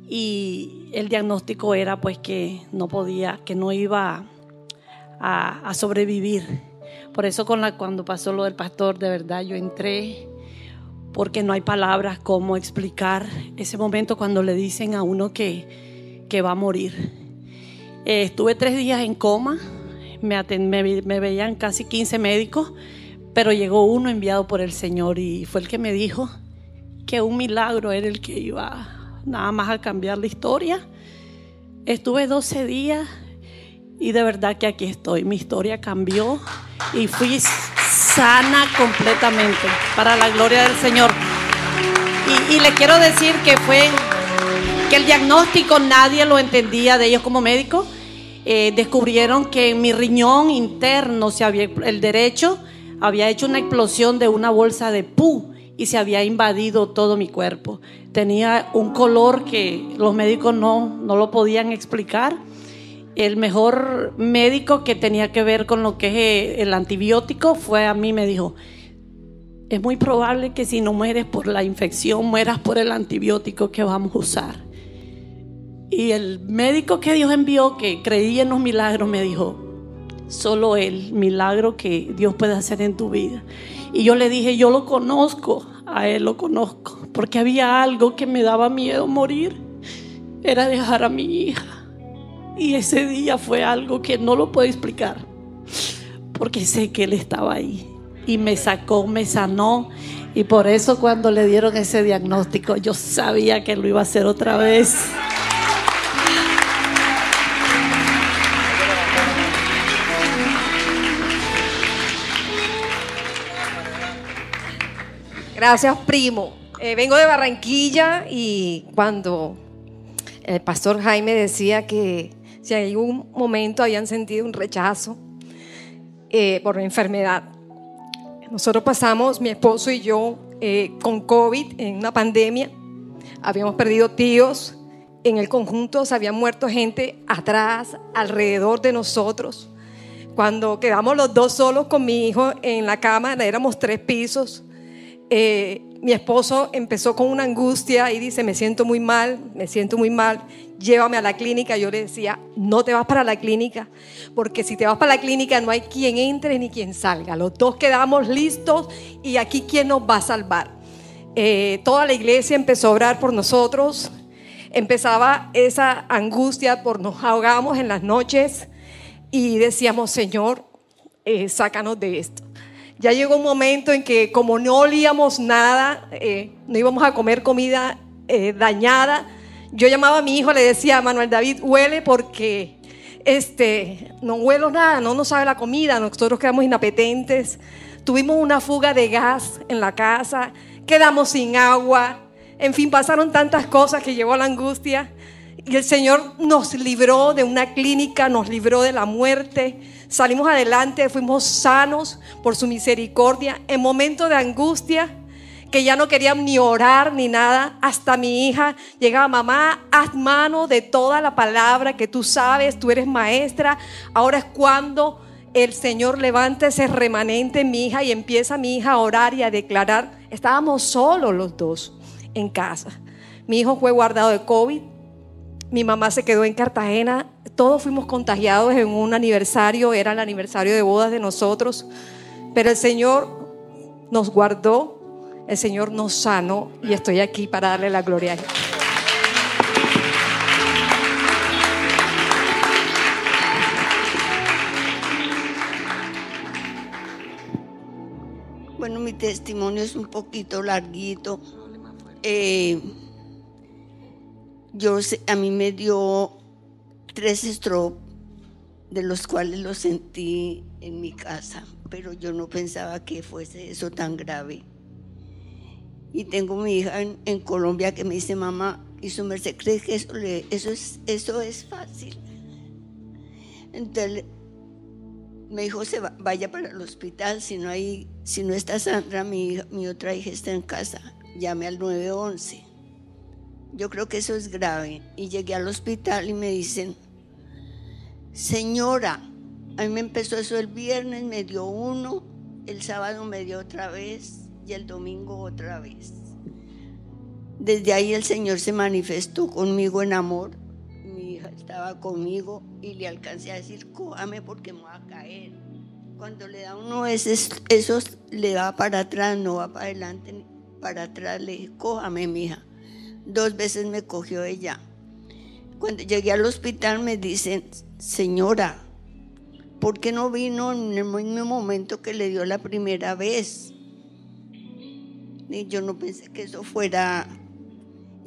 y el diagnóstico era pues que no podía, que no iba a, sobrevivir. Por eso con la, cuando pasó lo del pastor, de verdad yo entré porque no hay palabras como explicar ese momento cuando le dicen a uno que, que va a morir. Eh, estuve tres días en coma, me, aten- me vi- me veían casi 15 médicos, pero llegó uno enviado por el Señor y fue el que me dijo que un milagro era el que iba nada más a cambiar la historia. Estuve 12 días y de verdad que aquí estoy. Mi historia cambió y fui sana completamente para la gloria del Señor. Y, y le quiero decir que fue que el diagnóstico nadie lo entendía de ellos como médicos. Eh, descubrieron que mi riñón interno se había, el derecho había hecho una explosión de una bolsa de pu y se había invadido todo mi cuerpo. Tenía un color que los médicos no, no lo podían explicar. El mejor médico que tenía que ver con lo que es eh, el antibiótico fue a mí, me dijo, es muy probable que si no mueres por la infección, mueras por el antibiótico que vamos a usar. Y el médico que Dios envió, que creía en los milagros, me dijo, solo el milagro que Dios puede hacer en tu vida. Y yo le dije, yo lo conozco, a él lo conozco, porque había algo que me daba miedo morir, era dejar a mi hija. Y ese día fue algo que no lo puedo explicar, porque sé que él estaba ahí y me sacó, me sanó. Y por eso cuando le dieron ese diagnóstico, yo sabía que lo iba a hacer otra vez. Gracias, primo. Eh, vengo de Barranquilla y cuando el pastor Jaime decía que si en algún momento habían sentido un rechazo eh, por enfermedad, nosotros pasamos, mi esposo y yo, eh, con COVID en una pandemia. Habíamos perdido tíos. En el conjunto se habían muerto gente atrás, alrededor de nosotros. Cuando quedamos los dos solos con mi hijo en la cama, éramos tres pisos. Eh, mi esposo empezó con una angustia y dice, me siento muy mal, me siento muy mal, llévame a la clínica. Yo le decía, no te vas para la clínica, porque si te vas para la clínica no hay quien entre ni quien salga. Los dos quedamos listos y aquí quién nos va a salvar. Eh, toda la iglesia empezó a orar por nosotros, empezaba esa angustia por nos ahogamos en las noches y decíamos, Señor, eh, sácanos de esto. Ya llegó un momento en que como no olíamos nada, eh, no íbamos a comer comida eh, dañada, yo llamaba a mi hijo, le decía, Manuel David, huele porque este, no huelo nada, no nos sabe la comida, nosotros quedamos inapetentes, tuvimos una fuga de gas en la casa, quedamos sin agua, en fin, pasaron tantas cosas que llegó la angustia. Y el Señor nos libró de una clínica, nos libró de la muerte. Salimos adelante, fuimos sanos por su misericordia. En momentos de angustia, que ya no querían ni orar ni nada, hasta mi hija llegaba, mamá, haz mano de toda la palabra que tú sabes, tú eres maestra. Ahora es cuando el Señor levanta ese remanente en mi hija y empieza mi hija a orar y a declarar. Estábamos solos los dos en casa. Mi hijo fue guardado de COVID. Mi mamá se quedó en Cartagena. Todos fuimos contagiados en un aniversario. Era el aniversario de bodas de nosotros. Pero el Señor nos guardó. El Señor nos sanó. Y estoy aquí para darle la gloria a Él. Bueno, mi testimonio es un poquito larguito. Eh, yo a mí me dio tres stroke, de los cuales los sentí en mi casa, pero yo no pensaba que fuese eso tan grave. Y tengo mi hija en, Colombia que me dice, mamá, ¿y su merced cree que eso, es, eso es fácil? Entonces me dijo, se va- vaya para el hospital, si no, hay, si no está Sandra, mi, mi otra hija está en casa, llame al 911. Yo creo que eso es grave. Y llegué al hospital y me dicen, señora, A mí me empezó eso el viernes, me dio uno, el sábado me dio otra vez y el domingo otra vez. Desde ahí el Señor se manifestó conmigo en amor. Mi hija estaba conmigo y le alcancé a decir, cójame porque me voy a caer. Cuando le da uno esos, esos le va para atrás, no va para adelante, para atrás. Le dije, cójame, mija. Dos veces me cogió ella. Cuando llegué al hospital me dicen, señora, ¿por qué no vino en el mismo momento que le dio la primera vez? Y yo no pensé que eso fuera...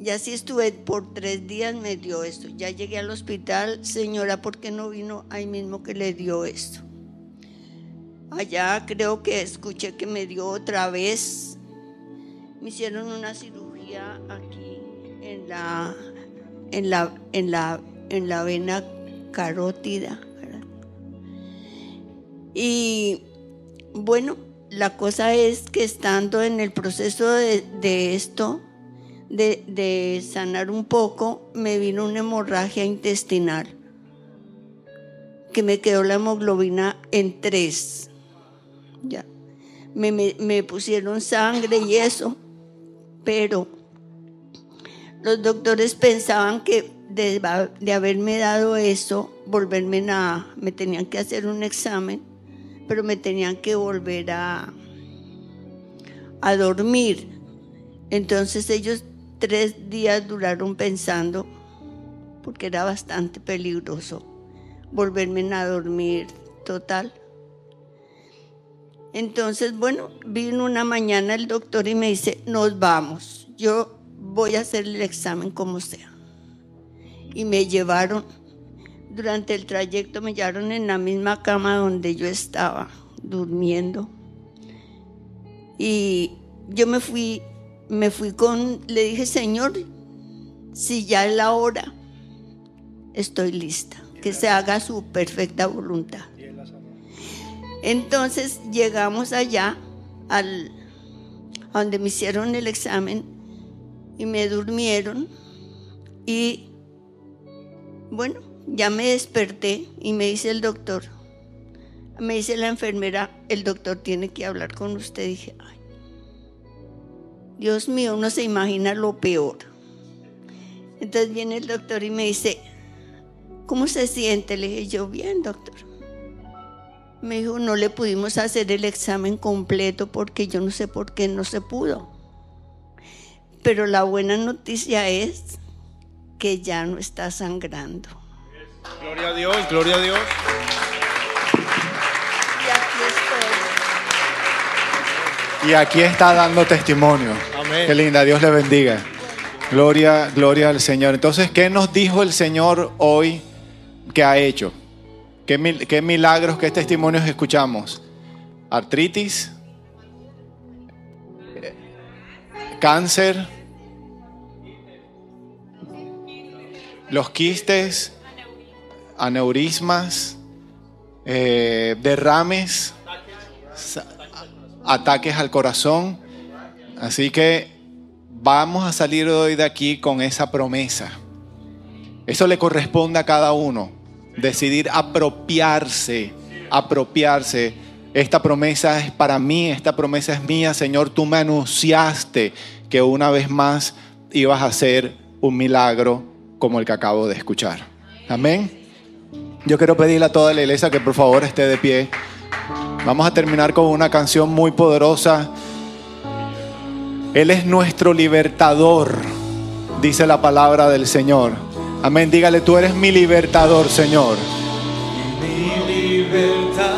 Ya sí estuve por tres días me dio esto. Ya llegué al hospital, señora, ¿por qué no vino ahí mismo que le dio esto? Allá creo que escuché que me dio otra vez. Me hicieron una cirugía aquí en la en la en la en la vena carótida. Y bueno, la cosa es que estando en el proceso de, de esto, de, de sanar un poco, me vino una hemorragia intestinal, que me quedó la hemoglobina en tres. Ya. Me, me- me pusieron sangre y eso, pero los doctores pensaban que de, haberme dado eso, volverme a, me tenían que hacer un examen, pero me tenían que volver a, a dormir. Entonces ellos tres días duraron pensando, porque era bastante peligroso, volverme a dormir total. Entonces, bueno, vino una mañana el doctor y me dice, nos vamos, yo voy a hacer el examen como sea. Y me llevaron, durante el trayecto me llevaron en la misma cama donde yo estaba durmiendo. Y yo me fui, me fui con, le dije, Señor, si ya es la hora, estoy lista, que se haga su perfecta voluntad. Entonces llegamos allá al, a donde me hicieron el examen y me durmieron y bueno, ya me desperté y me dice el doctor, me dice la enfermera, el doctor tiene que hablar con usted. dije, ay, Dios mío, uno se imagina lo peor. Entonces viene el doctor y me dice, ¿cómo se siente? Le dije, yo bien, doctor. Me dijo, no le pudimos hacer el examen completo porque yo no sé por qué no se pudo. Pero la buena noticia es que ya no está sangrando. Gloria a Dios, gloria a Dios. Y aquí estoy. Y aquí está dando testimonio. Amén. Qué linda, Dios le bendiga. Gloria, gloria al Señor. Entonces, ¿qué nos dijo el Señor hoy que ha hecho? ¿Qué, mil- qué milagros, qué testimonios escuchamos? Artritis, cáncer, los quistes, aneurismas, eh, derrames, ataques al corazón. Así que vamos a salir hoy de aquí con esa promesa. Eso le corresponde a cada uno. Decidir apropiarse, apropiarse. Esta promesa es para mí, esta promesa es mía. Señor, tú me anunciaste que una vez más ibas a hacer un milagro como el que acabo de escuchar. Amén. Yo quiero pedirle a toda la iglesia que por favor esté de pie. Vamos a terminar con una canción muy poderosa. Él es nuestro libertador, dice la palabra del Señor. Amén. Dígale, tú eres mi libertador, Señor. Mi libertador,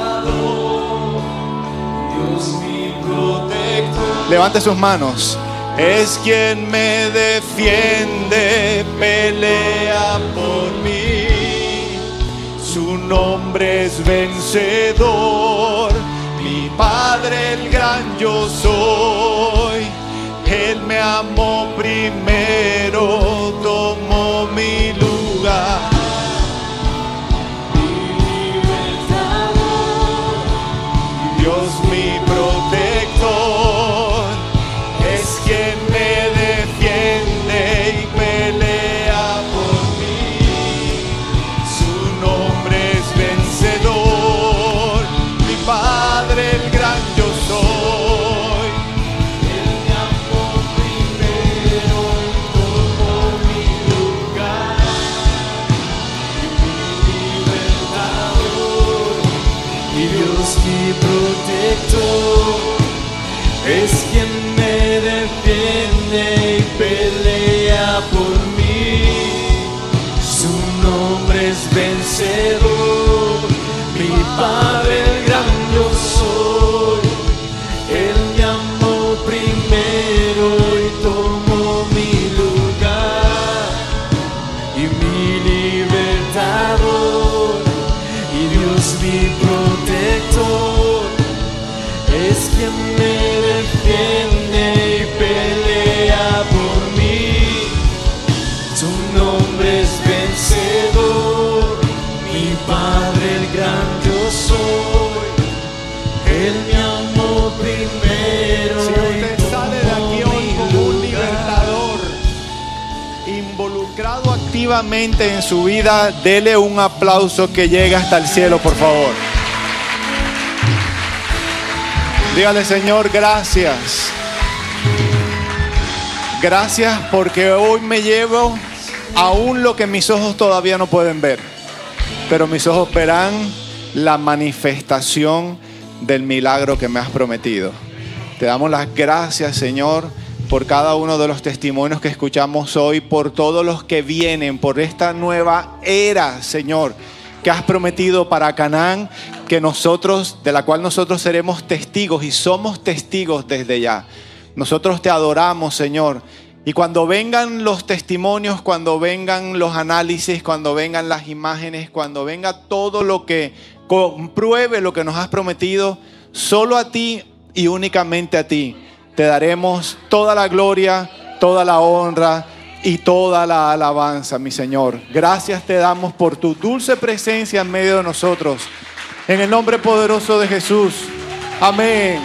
Levante sus manos. Es quien me defiende, pelea por mí. Su nombre es vencedor, mi Padre el gran yo soy. Él me amó primero, tomó mi en su vida, dele un aplauso que llegue hasta el cielo, por favor. Dígale, Señor, gracias. Gracias porque hoy me llevo aún lo que mis ojos todavía no pueden ver, pero mis ojos verán la manifestación del milagro que me has prometido. Te damos las gracias, Señor, por cada uno de los testimonios que escuchamos hoy, por todos los que vienen, por esta nueva era, Señor, que has prometido para Canaán, que nosotros, de la cual nosotros seremos testigos y somos testigos desde ya. Nosotros te adoramos, Señor. Y cuando vengan los testimonios, cuando vengan los análisis, cuando vengan las imágenes, cuando venga todo lo que compruebe lo que nos has prometido, solo a ti y únicamente a ti te daremos toda la gloria, toda la honra y toda la alabanza, mi Señor. Gracias te damos por tu dulce presencia en medio de nosotros. En el nombre poderoso de Jesús. Amén.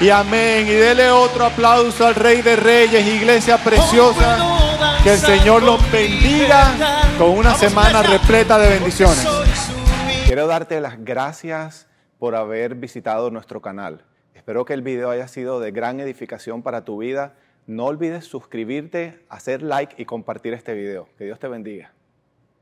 Y amén. Y dele otro aplauso al Rey de Reyes, iglesia preciosa. Que el Señor los bendiga con una semana repleta de bendiciones. Quiero darte las gracias por haber visitado nuestro canal. Espero que el video haya sido de gran edificación para tu vida. No olvides suscribirte, hacer like y compartir este video. Que Dios te bendiga.